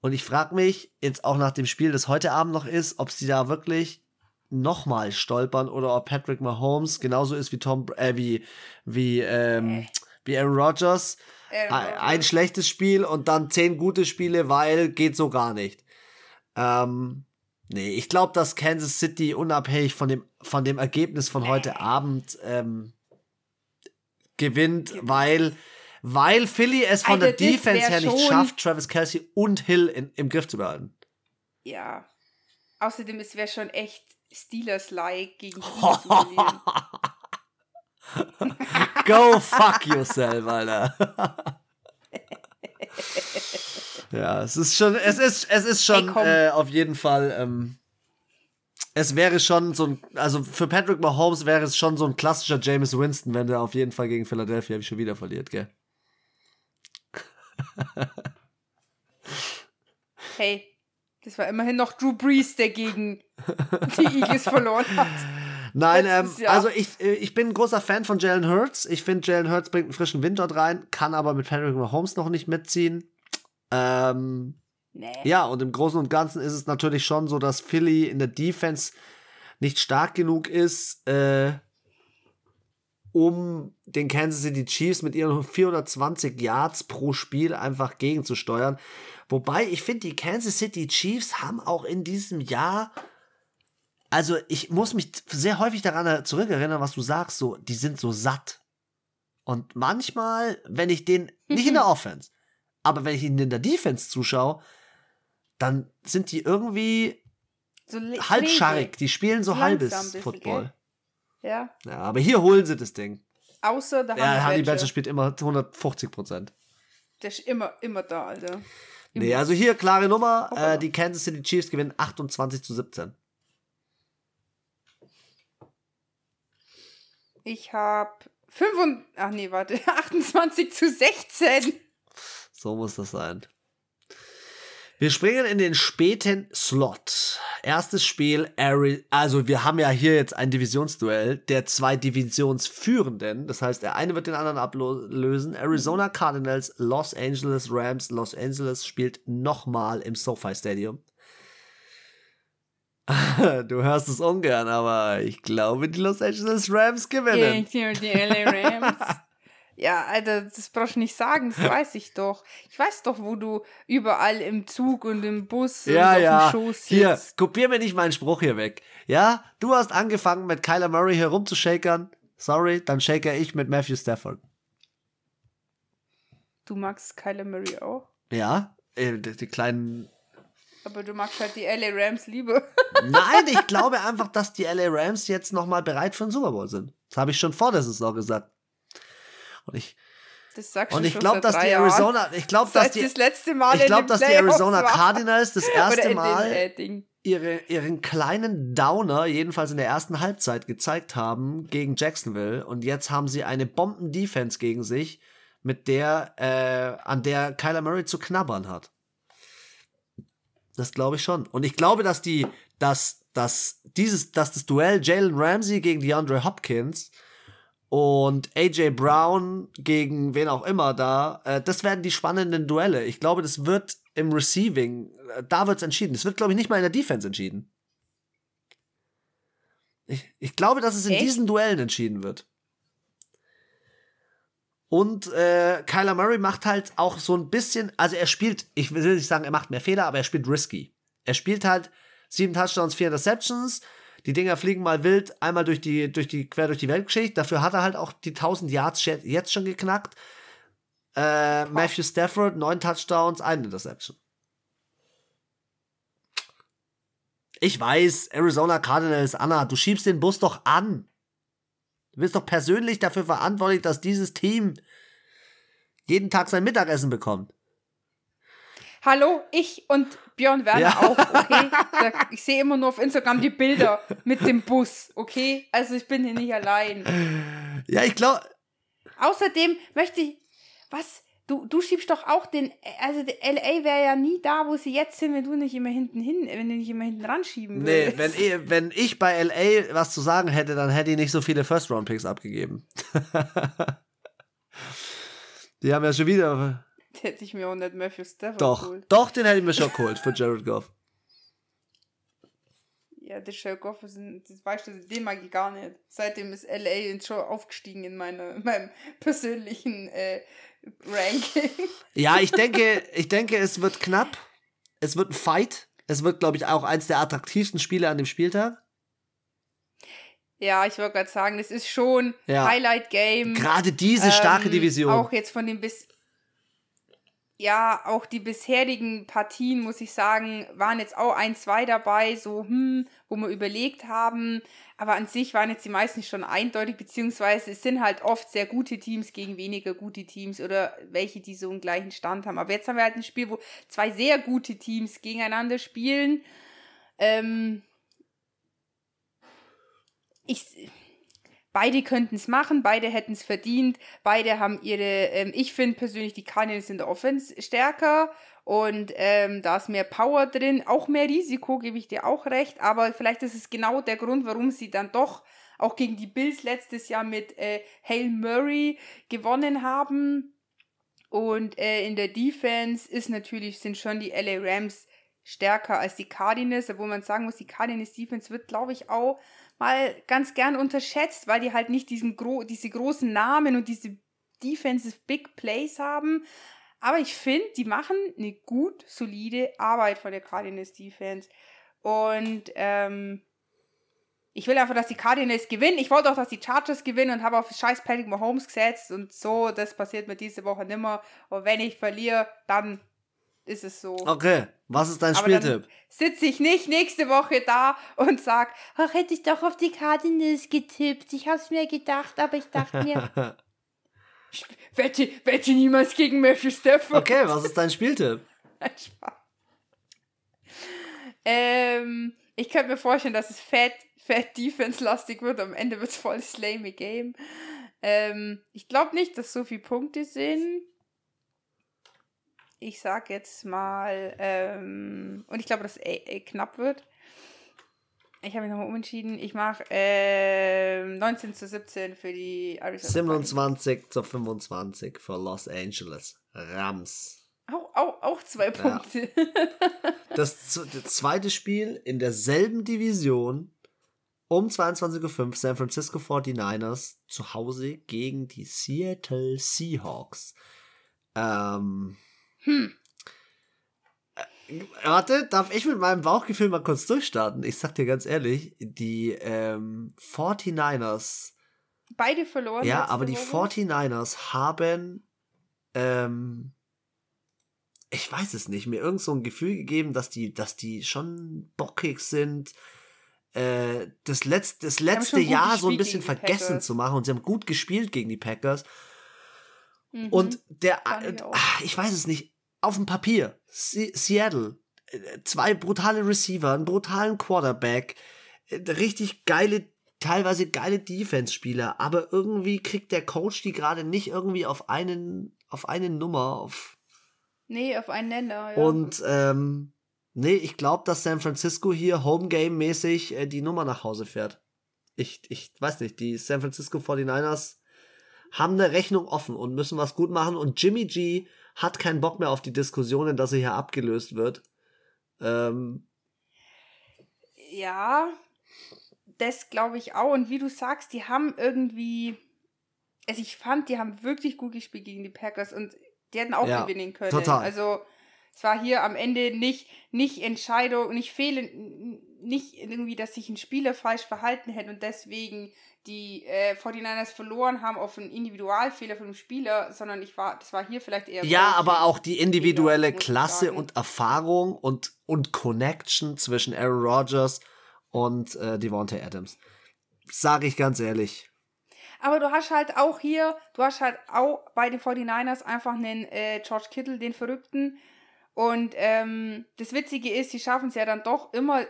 Und ich frage mich jetzt auch nach dem Spiel, das heute Abend noch ist, ob sie da wirklich nochmal stolpern oder ob Patrick Mahomes genauso ist wie Tom, äh, wie, wie, ähm, wie Aaron Rodgers. Aaron Ein schlechtes Spiel und dann zehn gute Spiele, weil geht so gar nicht. Ähm, nee, ich glaube, dass Kansas City unabhängig von dem, von dem Ergebnis von heute Abend ähm, gewinnt, weil weil Philly es von Alter, der Defense her nicht schafft, Travis Kelsey und Hill in, im Griff zu behalten. Ja. Außerdem, es wäre schon echt Steelers-like gegen die [LAUGHS] Go fuck yourself, Alter. [LAUGHS] ja, es ist schon, es ist, es ist schon hey, äh, auf jeden Fall, ähm, es wäre schon so ein, also für Patrick Mahomes wäre es schon so ein klassischer James Winston, wenn der auf jeden Fall gegen Philadelphia schon wieder verliert, gell? Hey, das war immerhin noch Drew Brees, der gegen die Eagles verloren hat. Nein, ähm, also ich, äh, ich bin ein großer Fan von Jalen Hurts. Ich finde, Jalen Hurts bringt einen frischen Wind dort rein, kann aber mit Patrick Mahomes noch nicht mitziehen. Ähm, nee. Ja, und im Großen und Ganzen ist es natürlich schon so, dass Philly in der Defense nicht stark genug ist, äh, um den Kansas City Chiefs mit ihren 420 Yards pro Spiel einfach gegenzusteuern. Wobei ich finde, die Kansas City Chiefs haben auch in diesem Jahr, also ich muss mich sehr häufig daran zurückerinnern, was du sagst, so, die sind so satt. Und manchmal, wenn ich den, nicht in der [LAUGHS] Offense, aber wenn ich ihnen in der Defense zuschaue, dann sind die irgendwie So halbscharrig. Die spielen so Langsam halbes bisschen, Football. Ja. Ja, aber hier holen sie das Ding. Außer der Ja, Honey Badger. Spielt immer 150 Prozent. Der ist immer, immer da, Alter. Nee, also hier klare Nummer. Äh, die Kansas City Chiefs gewinnen 28 zu 17. Ich hab 5 ach nee, warte, [LAUGHS] 28 zu 16. So muss das sein. Wir springen in den späten Slot. Erstes Spiel, Ari also wir haben ja hier jetzt ein Divisionsduell der zwei Divisionsführenden. Das heißt, der eine wird den anderen ablösen. Arizona Cardinals, Los Angeles Rams. Los Angeles spielt nochmal im SoFi Stadium. [LAUGHS] Du hörst es ungern, aber ich glaube, die Los Angeles Rams gewinnen. Die LA Rams. [LAUGHS] Ja, Alter, das brauchst du nicht sagen, das weiß ich doch. Ich weiß doch, wo du überall im Zug und im Bus Ja, und auf ja. dem Schoß Hier, sitzt. kopier mir nicht meinen Spruch hier weg. Ja, du hast angefangen mit Kyler Murray herumzushakern. Sorry, dann shaker ich mit Matthew Stafford. Du magst Kyler Murray auch, Ja, äh, die, die kleinen. aber du magst halt die LA Rams lieber. [LAUGHS] Nein, ich glaube einfach, dass die LA Rams jetzt nochmal bereit für den Super Bowl sind. Das habe ich schon vor der Saison gesagt. Und ich, Das sagst und ich glaube, dass die Jahren. Arizona, ich glaube, dass die, das letzte Mal ich glaube, dass die Arizona. Cardinals das [LAUGHS] erste Mal ihre, ihren kleinen Downer, jedenfalls in der ersten Halbzeit, gezeigt haben gegen Jacksonville. Und jetzt haben sie eine Bomben-Defense gegen sich, mit der, äh, an der Kyler Murray zu knabbern hat. Das glaube ich schon. Und ich glaube, dass die, dass, dass dieses, dass das Duell Jalen Ramsey gegen DeAndre Hopkins und AJ Brown gegen wen auch immer da, äh, das werden die spannenden Duelle. Ich glaube, das wird im Receiving, äh, da wird es entschieden. Das wird, glaube ich, nicht mal in der Defense entschieden. Ich, ich glaube, dass es in Echt? diesen Duellen entschieden wird. Und äh, Kyler Murray macht halt auch so ein bisschen, also er spielt, ich will nicht sagen, er macht mehr Fehler, aber er spielt risky. Er spielt halt sieben Touchdowns, vier Interceptions. Die Dinger fliegen mal wild, einmal durch die, durch die, quer durch die Weltgeschichte. Dafür hat er halt auch die 1000 Yards jetzt schon geknackt. Äh, Matthew Stafford, neun Touchdowns, eine Interception. Ich weiß, Arizona Cardinals, Anna, du schiebst den Bus doch an. Du bist doch persönlich dafür verantwortlich, dass dieses Team jeden Tag sein Mittagessen bekommt. Hallo, ich und Björn Werner Ja. auch, okay? Ich sehe immer nur auf Instagram die Bilder mit dem Bus, okay? Also ich bin hier nicht allein. Ja, ich glaube, Außerdem möchte ich, was? Du, du schiebst doch auch den, also LA wäre ja nie da, wo sie jetzt sind, wenn du nicht immer hinten hin, wenn du nicht immer hinten ranschieben nee, würdest. wenn ich, wenn ich bei LA was zu sagen hätte, dann hätte ich nicht so viele First-Round-Picks abgegeben. [LAUGHS] Die haben ja schon wieder. [LAUGHS] Hätte ich mir auch nicht mehr für Stafford Doch, geholt. doch, den hätte ich mir schon geholt für Jared Goff. [LAUGHS] Ja, der Shell Goff ist ein, das weißt du, den mag ich gar nicht. Seitdem ist LA schon aufgestiegen in, meiner, in [LAUGHS] meinem persönlichen äh, Ranking. Ja, ich denke, ich denke, es wird knapp. Es wird ein Fight. Es wird, glaube ich, auch eins der attraktivsten Spiele an dem Spieltag. Ja, ich wollte gerade sagen, das ist schon Ja. Highlight-Game. Gerade diese starke Ähm, Division. Auch jetzt von den bis. Ja, auch die bisherigen Partien, muss ich sagen, waren jetzt auch ein, zwei dabei, so, hm, wo wir überlegt haben. Aber an sich waren jetzt die meisten schon eindeutig, beziehungsweise es sind halt oft sehr gute Teams gegen weniger gute Teams oder welche, die so einen gleichen Stand haben. Aber jetzt haben wir halt ein Spiel, wo zwei sehr gute Teams gegeneinander spielen. Ähm, ich, beide könnten es machen, beide hätten es verdient, beide haben ihre, ähm, ich finde persönlich, die Cardinals in der Offense stärker und ähm, da ist mehr Power drin, auch mehr Risiko, gebe ich dir auch recht, aber vielleicht ist es genau der Grund, warum sie dann doch auch gegen die Bills letztes Jahr mit äh, Hail Murray gewonnen haben. Und äh, in der Defense ist natürlich, sind schon die LA Rams stärker als die Cardinals, obwohl man sagen muss, die Cardinals Defense wird, glaube ich, auch mal ganz gern unterschätzt, weil die halt nicht diesen gro diese großen Namen und diese Defensive Big Plays haben. Aber ich finde, die machen eine gut, solide Arbeit von der Cardinals Defense. Und ähm, ich will einfach, dass die Cardinals gewinnen. Ich wollte auch, dass die Chargers gewinnen und habe auf scheiß Patrick Mahomes gesetzt und so. Das passiert mir diese Woche nimmer. Und wenn ich verliere, dann ist es so. Okay, was ist dein Aber Spieltipp? Sitze ich nicht nächste Woche da und sag, ach, hätte ich doch auf die Cardinals getippt. Ich hab's mir gedacht, aber ich dachte mir, [LAUGHS] ich wette, wette niemals gegen Matthew Stafford. okay, was ist dein Spieltipp? [LAUGHS] Ähm, ich könnte mir vorstellen, dass es fett, fett Defense-lastig wird. Am Ende wird es voll das lame Game. Ähm, ich glaube nicht, dass so viele Punkte sind. Ich sag jetzt mal, ähm, und ich glaube, dass äh, äh, knapp wird. Ich habe mich nochmal umentschieden. Ich mache ähm, 19 zu 17 für die Arizona. Cardinals. 27 zu 25 für Los Angeles Rams. Auch, auch, auch zwei Punkte. [LAUGHS] Das, z- das zweite Spiel in derselben Division um 22.05 Uhr San Francisco 49ers zu Hause gegen die Seattle Seahawks. Ähm, Hm. äh, warte, darf ich mit meinem Bauchgefühl mal kurz durchstarten? Ich sag dir ganz ehrlich, die ähm, 49ers Beide verloren. ja, aber die Woche. 49ers haben, ähm, ich weiß es nicht, mir irgend so ein Gefühl gegeben, dass die, dass die schon bockig sind, äh, das, letzt, das letzte Jahr so ein bisschen vergessen zu machen und sie haben gut gespielt gegen die Packers. Mhm. Und der, äh, ich auch. ah, ich weiß es nicht, auf dem Papier, Se Seattle, äh, zwei brutale Receiver, einen brutalen Quarterback, äh, richtig geile, teilweise geile Defense-Spieler, aber irgendwie kriegt der Coach die gerade nicht irgendwie auf einen, auf eine Nummer, auf, Nee, auf einen Nenner. Ja. und, ähm, nee, ich glaube, dass San Francisco hier Homegame-mäßig äh, die Nummer nach Hause fährt. Ich, ich weiß nicht, die San Francisco 49ers haben eine Rechnung offen und müssen was gut machen und Jimmy G hat keinen Bock mehr auf die Diskussionen, dass er hier abgelöst wird. Ähm, Ja, das glaube ich auch. Und wie du sagst, die haben irgendwie. Also ich fand, die haben wirklich gut gespielt gegen die Packers und die hätten auch Ja, gewinnen können. total. Also es war hier am Ende nicht, nicht Entscheidung, nicht fehlen, nicht irgendwie, dass sich ein Spieler falsch verhalten hätte und deswegen die äh, 49ers verloren haben auf einen Individualfehler von einem Spieler, sondern ich war, das war hier vielleicht eher. ja, aber auch die individuelle ich Klasse und Erfahrung und, und Connection zwischen Aaron Rodgers und äh, Devontae Adams. Sage ich ganz ehrlich. Aber du hast halt auch hier, du hast halt auch bei den 49ers einfach einen äh, George Kittle, den Verrückten. Und ähm, das Witzige ist, sie schaffen es ja dann doch immer,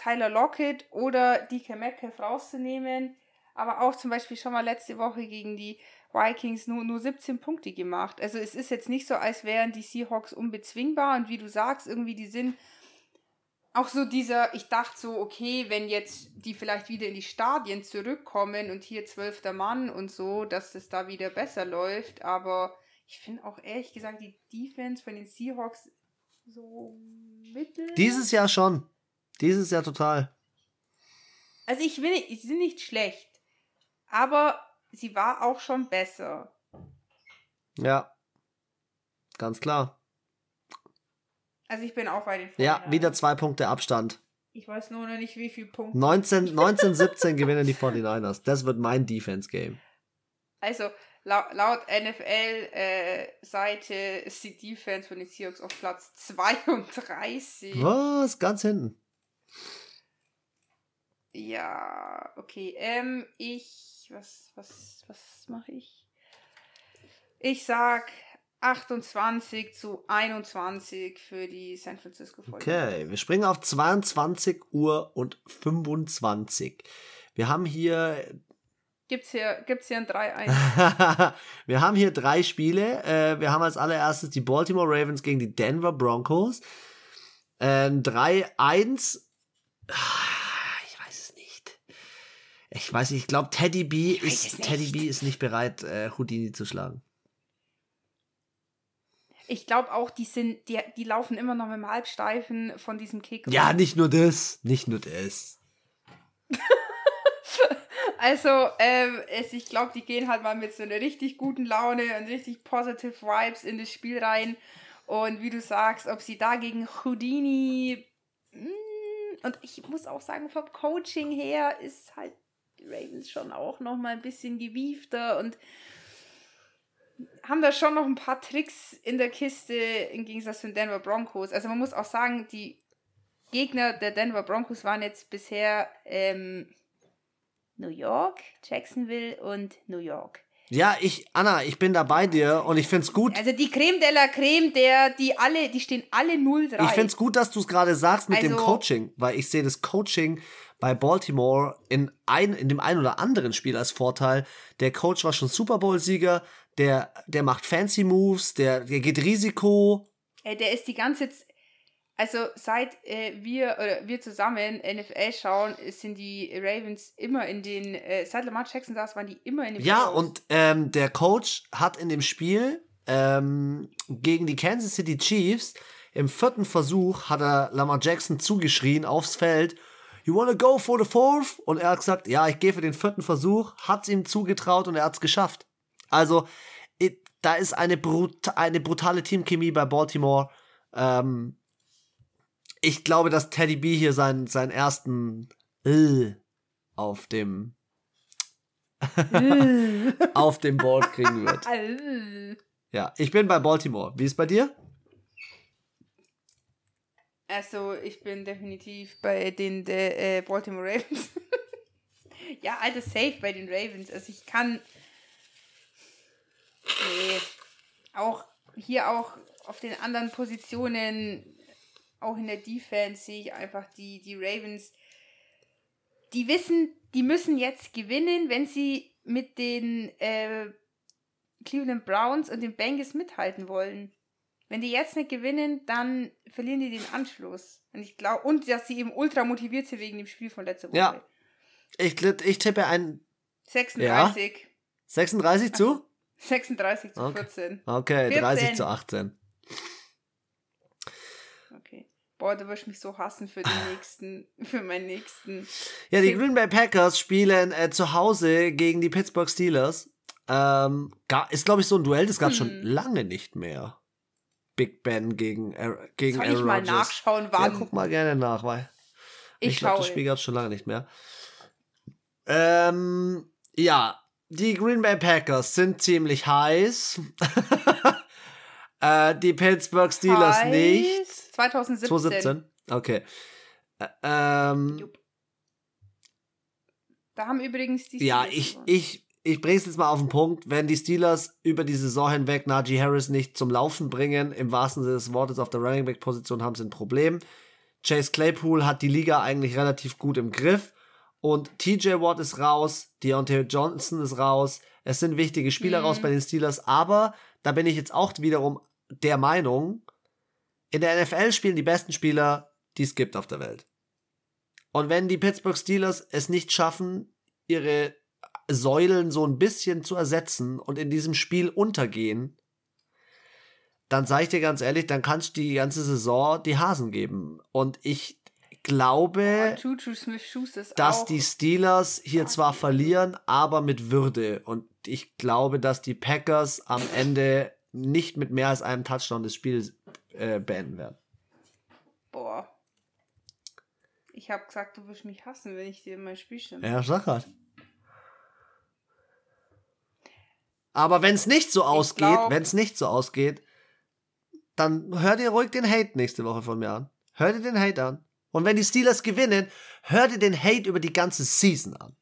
Tyler Lockett oder DK Metcalf rauszunehmen. Aber auch zum Beispiel schon mal letzte Woche gegen die Vikings nur, nur 17 Punkte gemacht. Also es ist jetzt nicht so, als wären die Seahawks unbezwingbar. Und wie du sagst, irgendwie die sind auch so dieser, ich dachte so, okay, wenn jetzt die vielleicht wieder in die Stadien zurückkommen und hier zwölfter Mann und so, dass das da wieder besser läuft. Aber ich finde auch ehrlich gesagt die Defense von den Seahawks so mittel. Dieses Jahr schon. Dieses Jahr total. Also ich will sie sind nicht schlecht, aber sie war auch schon besser. Ja. Ganz klar. Also ich bin auch bei den Ja, 49ers. wieder zwei Punkte Abstand. Ich weiß nur noch nicht, wie viel Punkte. 19, 19 17 gewinnen die 49ers. Das wird mein Defense-Game. Also laut, laut NFL-Seite ist die Defense von den Seahawks auf Platz 32. Was? Ganz hinten. Ja, okay. Ähm, ich. Was, was, was mache ich? Ich sag 28 zu 21 für die San Francisco 49ers. Okay, wir springen auf 22 Uhr und 25. Wir haben hier Gibt's hier, gibt's hier ein 3-1? [LAUGHS] wir haben hier drei Spiele. Äh, wir haben als allererstes die Baltimore Ravens gegen die Denver Broncos. Ähm, 3-1. Ich weiß es nicht. Ich weiß nicht, ich glaube, Teddy B Ich ist. Teddy B ist nicht bereit, äh, Houdini zu schlagen. Ich glaube auch, die sind, die, die laufen immer noch mit dem Halbsteifen von diesem Kick. Ja, nicht nur das. Nicht nur das. [LAUGHS] Also, ähm, es, ich glaube, die gehen halt mal mit so einer richtig guten Laune und richtig positive Vibes in das Spiel rein. Und wie du sagst, ob sie da gegen Houdini. mm, Und ich muss auch sagen, vom Coaching her ist halt die Ravens schon auch noch mal ein bisschen gewiefter und haben da schon noch ein paar Tricks in der Kiste im Gegensatz zu den Denver Broncos. Also man muss auch sagen, die Gegner der Denver Broncos waren jetzt bisher ähm, New York, Jacksonville und New York. Ja, ich, Anna, ich bin da bei dir und ich find's gut. Also die Creme de la Creme, der, die alle, die stehen alle 0-3. Ich find's gut, dass du es gerade sagst mit dem Also- Coaching, weil ich sehe das Coaching bei Baltimore in, ein, in dem einen oder anderen Spiel als Vorteil. Der Coach war schon Super Bowl-Sieger, der, der macht fancy Moves, der, der geht Risiko. Äh, der ist die ganze also seit äh, wir oder wir zusammen NFL schauen, sind die Ravens immer in den äh, seit Lamar Jackson ist, waren die immer in den Ja, Playoffs. und ähm, der Coach hat in dem Spiel ähm, gegen die Kansas City Chiefs im vierten Versuch hat er Lamar Jackson zugeschrien aufs Feld. You wanna go for the fourth? Und er hat gesagt, ja, ich gehe für den vierten Versuch, hat's ihm zugetraut und er hat's geschafft. Also, i- da ist eine, brut eine brutale Teamchemie bei Baltimore. Ähm, ich glaube, dass Teddy B hier seinen, seinen ersten äh, auf dem [LAUGHS] auf dem Board kriegen wird. [LAUGHS] Ja, ich bin bei Baltimore. Wie ist bei dir? Also, ich bin definitiv bei den der, äh, Baltimore Ravens. [LAUGHS] ja, alter Safe bei den Ravens. Also, ich kann. Nee. Auch hier auch auf den anderen Positionen, auch in der Defense, sehe ich einfach die, die Ravens. Die wissen, die müssen jetzt gewinnen, wenn sie mit den äh, Cleveland Browns und den Bengals mithalten wollen. Wenn die jetzt nicht gewinnen, dann verlieren die den Anschluss. Und ich glaube, und dass sie eben ultra motiviert sind wegen dem Spiel von letzter Woche. Ja. Ich, ich tippe ein 36. 36 zu? [LAUGHS] 36 zu Okay. 14. Okay, 14. 30 zu 18. Okay. Boah, du wirst mich so hassen für den nächsten, [LAUGHS] für meinen nächsten. Ja, die. Green Bay Packers spielen äh, zu Hause gegen die Pittsburgh Steelers. Ähm, ga- ist, glaube ich, so ein Duell, das gab es schon Hm. lange nicht mehr. Big Ben gegen, Aaron- gegen Soll Aaron ich mal Rodgers. nachschauen, Ja, wann? guck mal gerne nach, weil ich ich glaube, das Spiel gab es schon lange nicht mehr. Ähm, ja, die Green Bay Packers sind ziemlich heiß. [LAUGHS] äh, die Pittsburgh Steelers Heiß. nicht. 2017. 2017? Okay. Ä- Ähm, Jupp. Da haben übrigens die ja, Steelers ich, gewonnen. ich, ich bring's jetzt mal auf den Punkt. Wenn die Steelers über die Saison hinweg Najee Harris nicht zum Laufen bringen, im wahrsten Sinne des Wortes auf der Running Back Position, haben sie ein Problem. Chase Claypool hat die Liga eigentlich relativ gut im Griff. Und TJ Watt ist raus, Deontay Johnson ist raus. Es sind wichtige Spieler Mhm. raus bei den Steelers, aber da bin ich jetzt auch wiederum der Meinung, in der NFL spielen die besten Spieler, die es gibt auf der Welt. Und wenn die Pittsburgh Steelers es nicht schaffen, ihre Säulen so ein bisschen zu ersetzen und in diesem Spiel untergehen, dann sage ich dir ganz ehrlich, dann kannst du die ganze Saison die Hasen geben. Und ich glaube, Oh, Juju dass auch die Steelers hier zwar verlieren, aber mit Würde. Und ich glaube, dass die Packers am Ende nicht mit mehr als einem Touchdown das Spiel äh, beenden werden. Boah. Ich habe gesagt, du wirst mich hassen, wenn ich dir mein Spiel stimme. Ja, sag grad. Aber wenn es nicht so ausgeht, wenn es nicht so ausgeht, dann hör dir ruhig den Hate nächste Woche von mir an. Hör dir den Hate an. Und wenn die Steelers gewinnen, hör dir den Hate über die ganze Season an.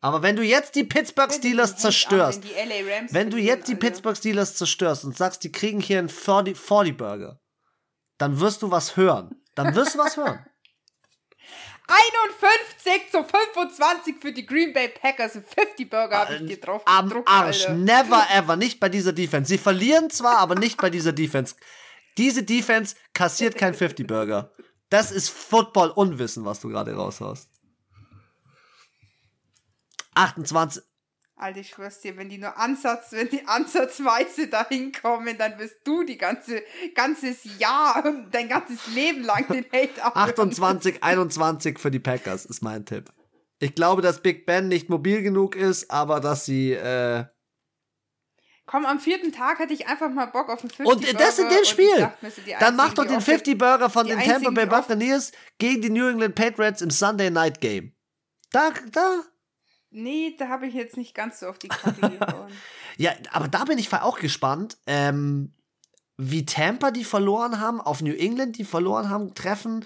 Aber wenn du jetzt die Pittsburgh Steelers zerstörst, Wenn, wenn du jetzt die Alter. Pittsburgh Steelers zerstörst und sagst, die kriegen hier einen 40, 40 Burger, dann wirst du was hören. Dann wirst du was hören. [LAUGHS] 51 zu 25 für die Green Bay Packers. und 50 Burger habe ich dir drauf Am gedruckt, Arsch. Alter. Never ever. Nicht bei dieser Defense. Sie verlieren zwar, aber nicht bei dieser Defense. Diese Defense kassiert kein 50-Burger. Das ist Football-Unwissen, was du gerade raushaust. 28. Alter, ich schwör's dir, wenn die nur Ansatz, wenn die ansatzweise dahin kommen, dann wirst du die ganze, ganzes Jahr, dein ganzes Leben lang den [LAUGHS] Hate abhören. 28, 21 für die Packers ist mein Tipp. Ich glaube, dass Big Ben nicht mobil genug ist, aber dass sie. Äh, Komm, am vierten Tag hatte ich einfach mal Bock auf einen 50 und das in dem Spiel. Dann mach doch den 50 Burger von den Tampa Bay Buccaneers gegen die New England Patriots im Sunday Night Game. Da, da. Nee, da habe ich jetzt nicht ganz so auf die Kacke gehauen. [LAUGHS] ja, aber da bin ich auch gespannt, ähm, wie Tampa die verloren haben, auf New England die verloren haben, treffen.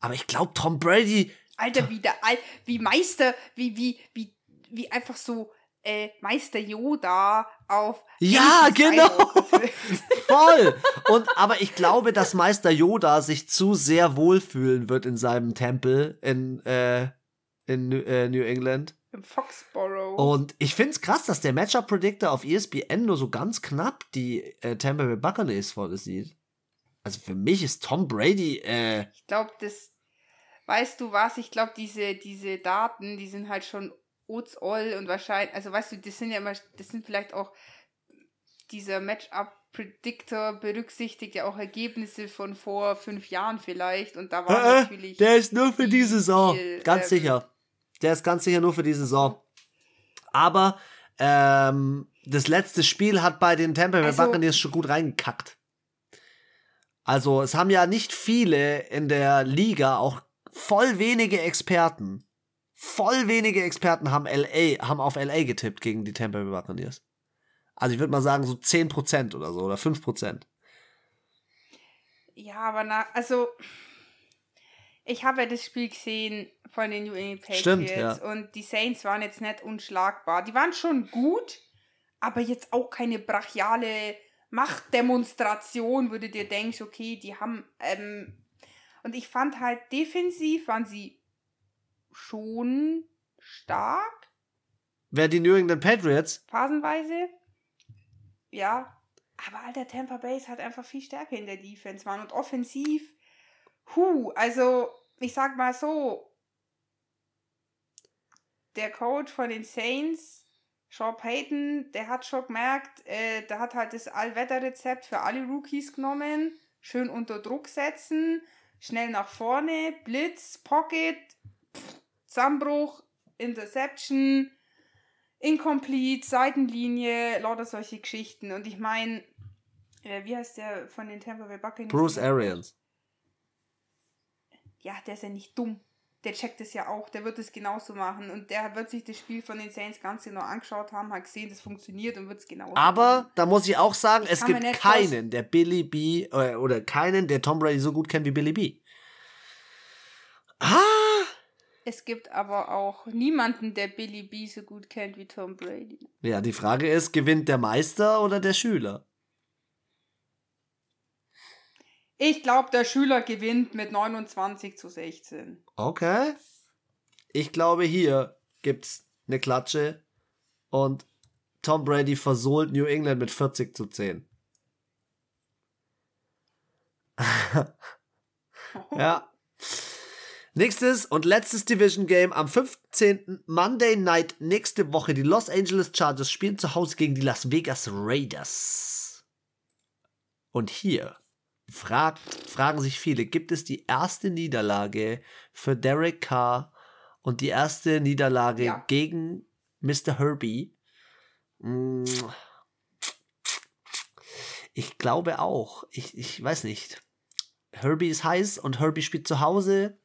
Aber ich glaube, Tom Brady. Alter, wie, der, wie Meister, wie, wie, wie, wie einfach so äh, Meister Yoda auf. Ja, genau. [LAUGHS] Voll. Und aber ich glaube, dass Meister Yoda sich zu sehr wohlfühlen wird in seinem Tempel in, äh, in äh, New England. Im Foxborough. Und ich finde es krass, dass der Matchup Predictor auf ESPN nur so ganz knapp die äh, Tampa Bay Buccaneers sieht. Also für mich ist Tom Brady. Äh, ich glaube, das. Weißt du was? Ich glaube, diese, diese Daten, die sind halt schon Oats all und wahrscheinlich. Also weißt du, das sind ja immer. Das sind vielleicht auch. Dieser Matchup Predictor berücksichtigt ja auch Ergebnisse von vor fünf Jahren vielleicht. Und da war äh, natürlich. Der ist nur für die Saison. Ganz ähm, sicher. Der ist ganz sicher nur für die Saison. Aber ähm, das letzte Spiel hat bei den Tampa Bay also, Buccaneers schon gut reingekackt. Also es haben ja nicht viele in der Liga, auch voll wenige Experten, voll wenige Experten haben LA, haben auf LA getippt gegen die Tampa Bay Buccaneers. Also ich würde mal sagen so 10% oder so oder 5%. Ja, aber na, also ich habe ja das Spiel gesehen von den New England Patriots Stimmt, ja. und die Saints waren jetzt nicht unschlagbar. Die waren schon gut, aber jetzt auch keine brachiale Machtdemonstration, wo du dir denkst, okay, die haben ähm, und ich fand halt defensiv waren sie schon stark. Wer die New England Patriots? Phasenweise. Ja. Aber alter Tampa Bay hat einfach viel stärker in der Defense, waren und offensiv Huh, also ich sag mal so, der Coach von den Saints, Sean Payton, der hat schon gemerkt, äh, der hat halt das Allwetterrezept für alle Rookies genommen. Schön unter Druck setzen, schnell nach vorne, Blitz, Pocket, Zusammenbruch, Interception, Incomplete, Seitenlinie, lauter solche Geschichten. Und ich meine, äh, wie heißt der von den Tampa Bay Buccaneers? Bruce Arians ja, der ist ja nicht dumm. Der checkt es ja auch, der wird es genauso machen und der wird sich das Spiel von den Saints ganz genau angeschaut haben, hat gesehen, das funktioniert und wird es genauso Aber machen. da muss ich auch sagen, ich es gibt keinen, der Billy B äh, oder keinen, der Tom Brady so gut kennt wie Billy B. Ah! Es gibt aber auch niemanden, der Billy B so gut kennt wie Tom Brady. Ja, die Frage ist, gewinnt der Meister oder der Schüler? Ich glaube, der Schüler gewinnt mit 29 zu 16. Okay. Ich glaube, hier gibt's eine Klatsche und Tom Brady versohlt New England mit 40 zu 10. [LAUGHS] ja. Nächstes und letztes Division Game am 15. Monday Night nächste Woche. Die Los Angeles Chargers spielen zu Hause gegen die Las Vegas Raiders. Und hier fragt, fragen sich viele, gibt es die erste Niederlage für Derek Carr und die erste Niederlage ja. gegen Mr. Herbie? Mm. Ich glaube auch. Ich, ich weiß nicht. Herbie ist heiß und Herbie spielt zu Hause.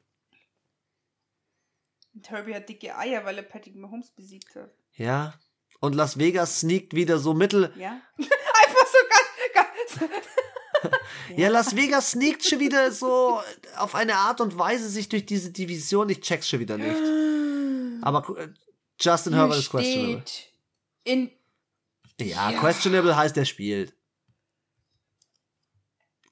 Und Herbie hat dicke Eier, weil er Patrick Mahomes besiegt hat. Ja. Und Las Vegas sneakt wieder so mittel. Ja. [LAUGHS] Einfach so ganz, ganz [LAUGHS] ja, Las Vegas sneakt schon wieder so auf eine Art und Weise sich durch diese Division. Ich check's schon wieder nicht. Aber äh, Justin Hier Herbert ist questionable. In ja, ja, questionable heißt, er spielt.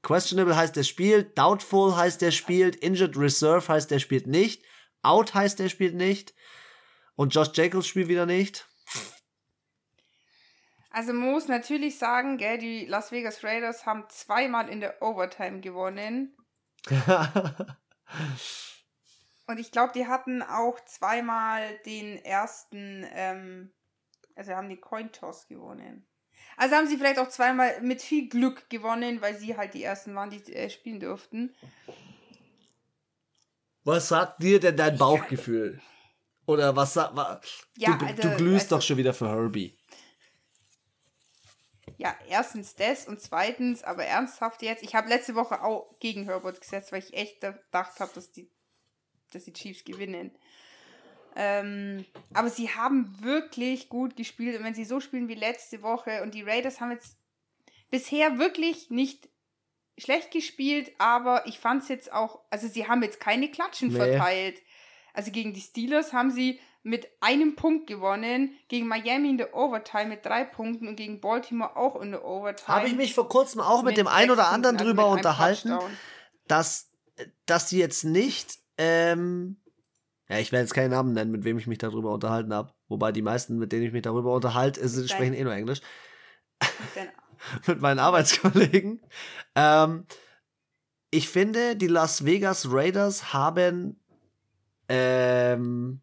Questionable heißt, er spielt. Doubtful heißt, er spielt. Injured Reserve heißt, er spielt nicht. Out heißt, er spielt nicht. Und Josh Jacobs spielt wieder nicht. Also man muss natürlich sagen, gell, die Las Vegas Raiders haben zweimal in der Overtime gewonnen. [LAUGHS] Und ich glaube, die hatten auch zweimal den ersten, ähm, also haben die Coin Toss gewonnen. Also haben sie vielleicht auch zweimal mit viel Glück gewonnen, weil sie halt die ersten waren, die äh, spielen durften. Was sagt dir denn dein Bauchgefühl? Oder was sagt. Ja, du, also, du glühst also, doch schon wieder für Herbie ja, erstens das und zweitens, aber ernsthaft jetzt, ich habe letzte Woche auch gegen Herbert gesetzt, weil ich echt gedacht habe, dass die, dass die Chiefs gewinnen. Ähm, aber sie haben wirklich gut gespielt und wenn sie so spielen wie letzte Woche und die Raiders haben jetzt bisher wirklich nicht schlecht gespielt, aber ich fand es jetzt auch, also sie haben jetzt keine Klatschen nee. verteilt. Also gegen die Steelers haben sie mit einem Punkt gewonnen, gegen Miami in der Overtime mit drei Punkten und gegen Baltimore auch in der Overtime. Habe ich mich vor kurzem auch mit, mit dem einen oder anderen Punkten, drüber also unterhalten, dass, dass sie jetzt nicht, ähm, ja, ich werde jetzt keinen Namen nennen, mit wem ich mich darüber unterhalten habe. Wobei die meisten, mit denen ich mich darüber unterhalte, ist, sprechen eh nur Englisch. [LAUGHS] mit meinen Arbeitskollegen. Ähm, ich finde, die Las Vegas Raiders haben ähm,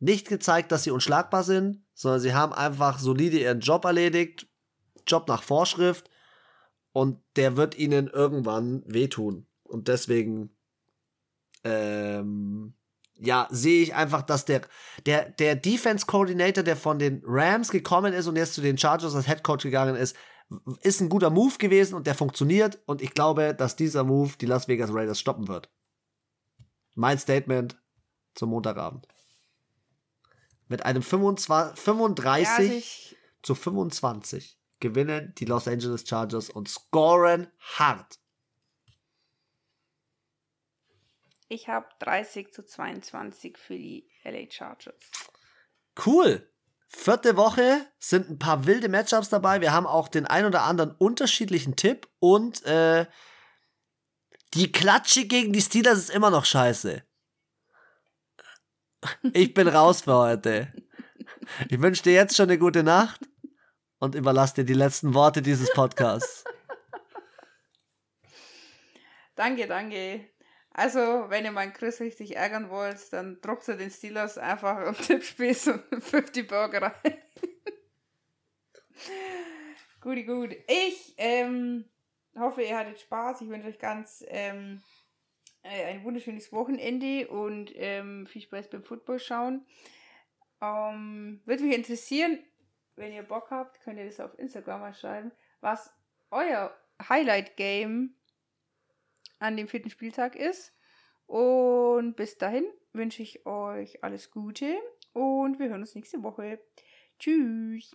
nicht gezeigt, dass sie unschlagbar sind, sondern sie haben einfach solide ihren Job erledigt, Job nach Vorschrift und der wird ihnen irgendwann wehtun. Und deswegen, ähm, ja, sehe ich einfach, dass der, der, der Defense Coordinator, der von den Rams gekommen ist und jetzt zu den Chargers als Head Coach gegangen ist, ist ein guter Move gewesen und der funktioniert und ich glaube, dass dieser Move die Las Vegas Raiders stoppen wird. Mein Statement zum Montagabend. Mit einem 25, 35 ja, also zu 25 gewinnen die Los Angeles Chargers und scoren hart. Ich habe 30 zu 22 für die LA Chargers. Cool. Vierte Woche sind ein paar wilde Matchups dabei. Wir haben auch den ein oder anderen unterschiedlichen Tipp und äh, die Klatsche gegen die Steelers ist immer noch scheiße. Ich bin raus für heute. Ich wünsche dir jetzt schon eine gute Nacht und überlasse dir die letzten Worte dieses Podcasts. Danke, danke. Also, wenn ihr meinen Chris richtig ärgern wollt, dann druckt ihr den Steelers einfach im Tippspiel so 50 Burger rein. Guti, gut. Ich ähm, hoffe, ihr hattet Spaß. Ich wünsche euch ganz ähm, äh, ein wunderschönes Wochenende und ähm, viel Spaß beim Football schauen. Ähm, Würde mich interessieren, wenn ihr Bock habt, könnt ihr das auf Instagram mal schreiben, was euer Highlight-Game an dem vierten Spieltag ist. Und bis dahin wünsche ich euch alles Gute und wir hören uns nächste Woche. Tschüss.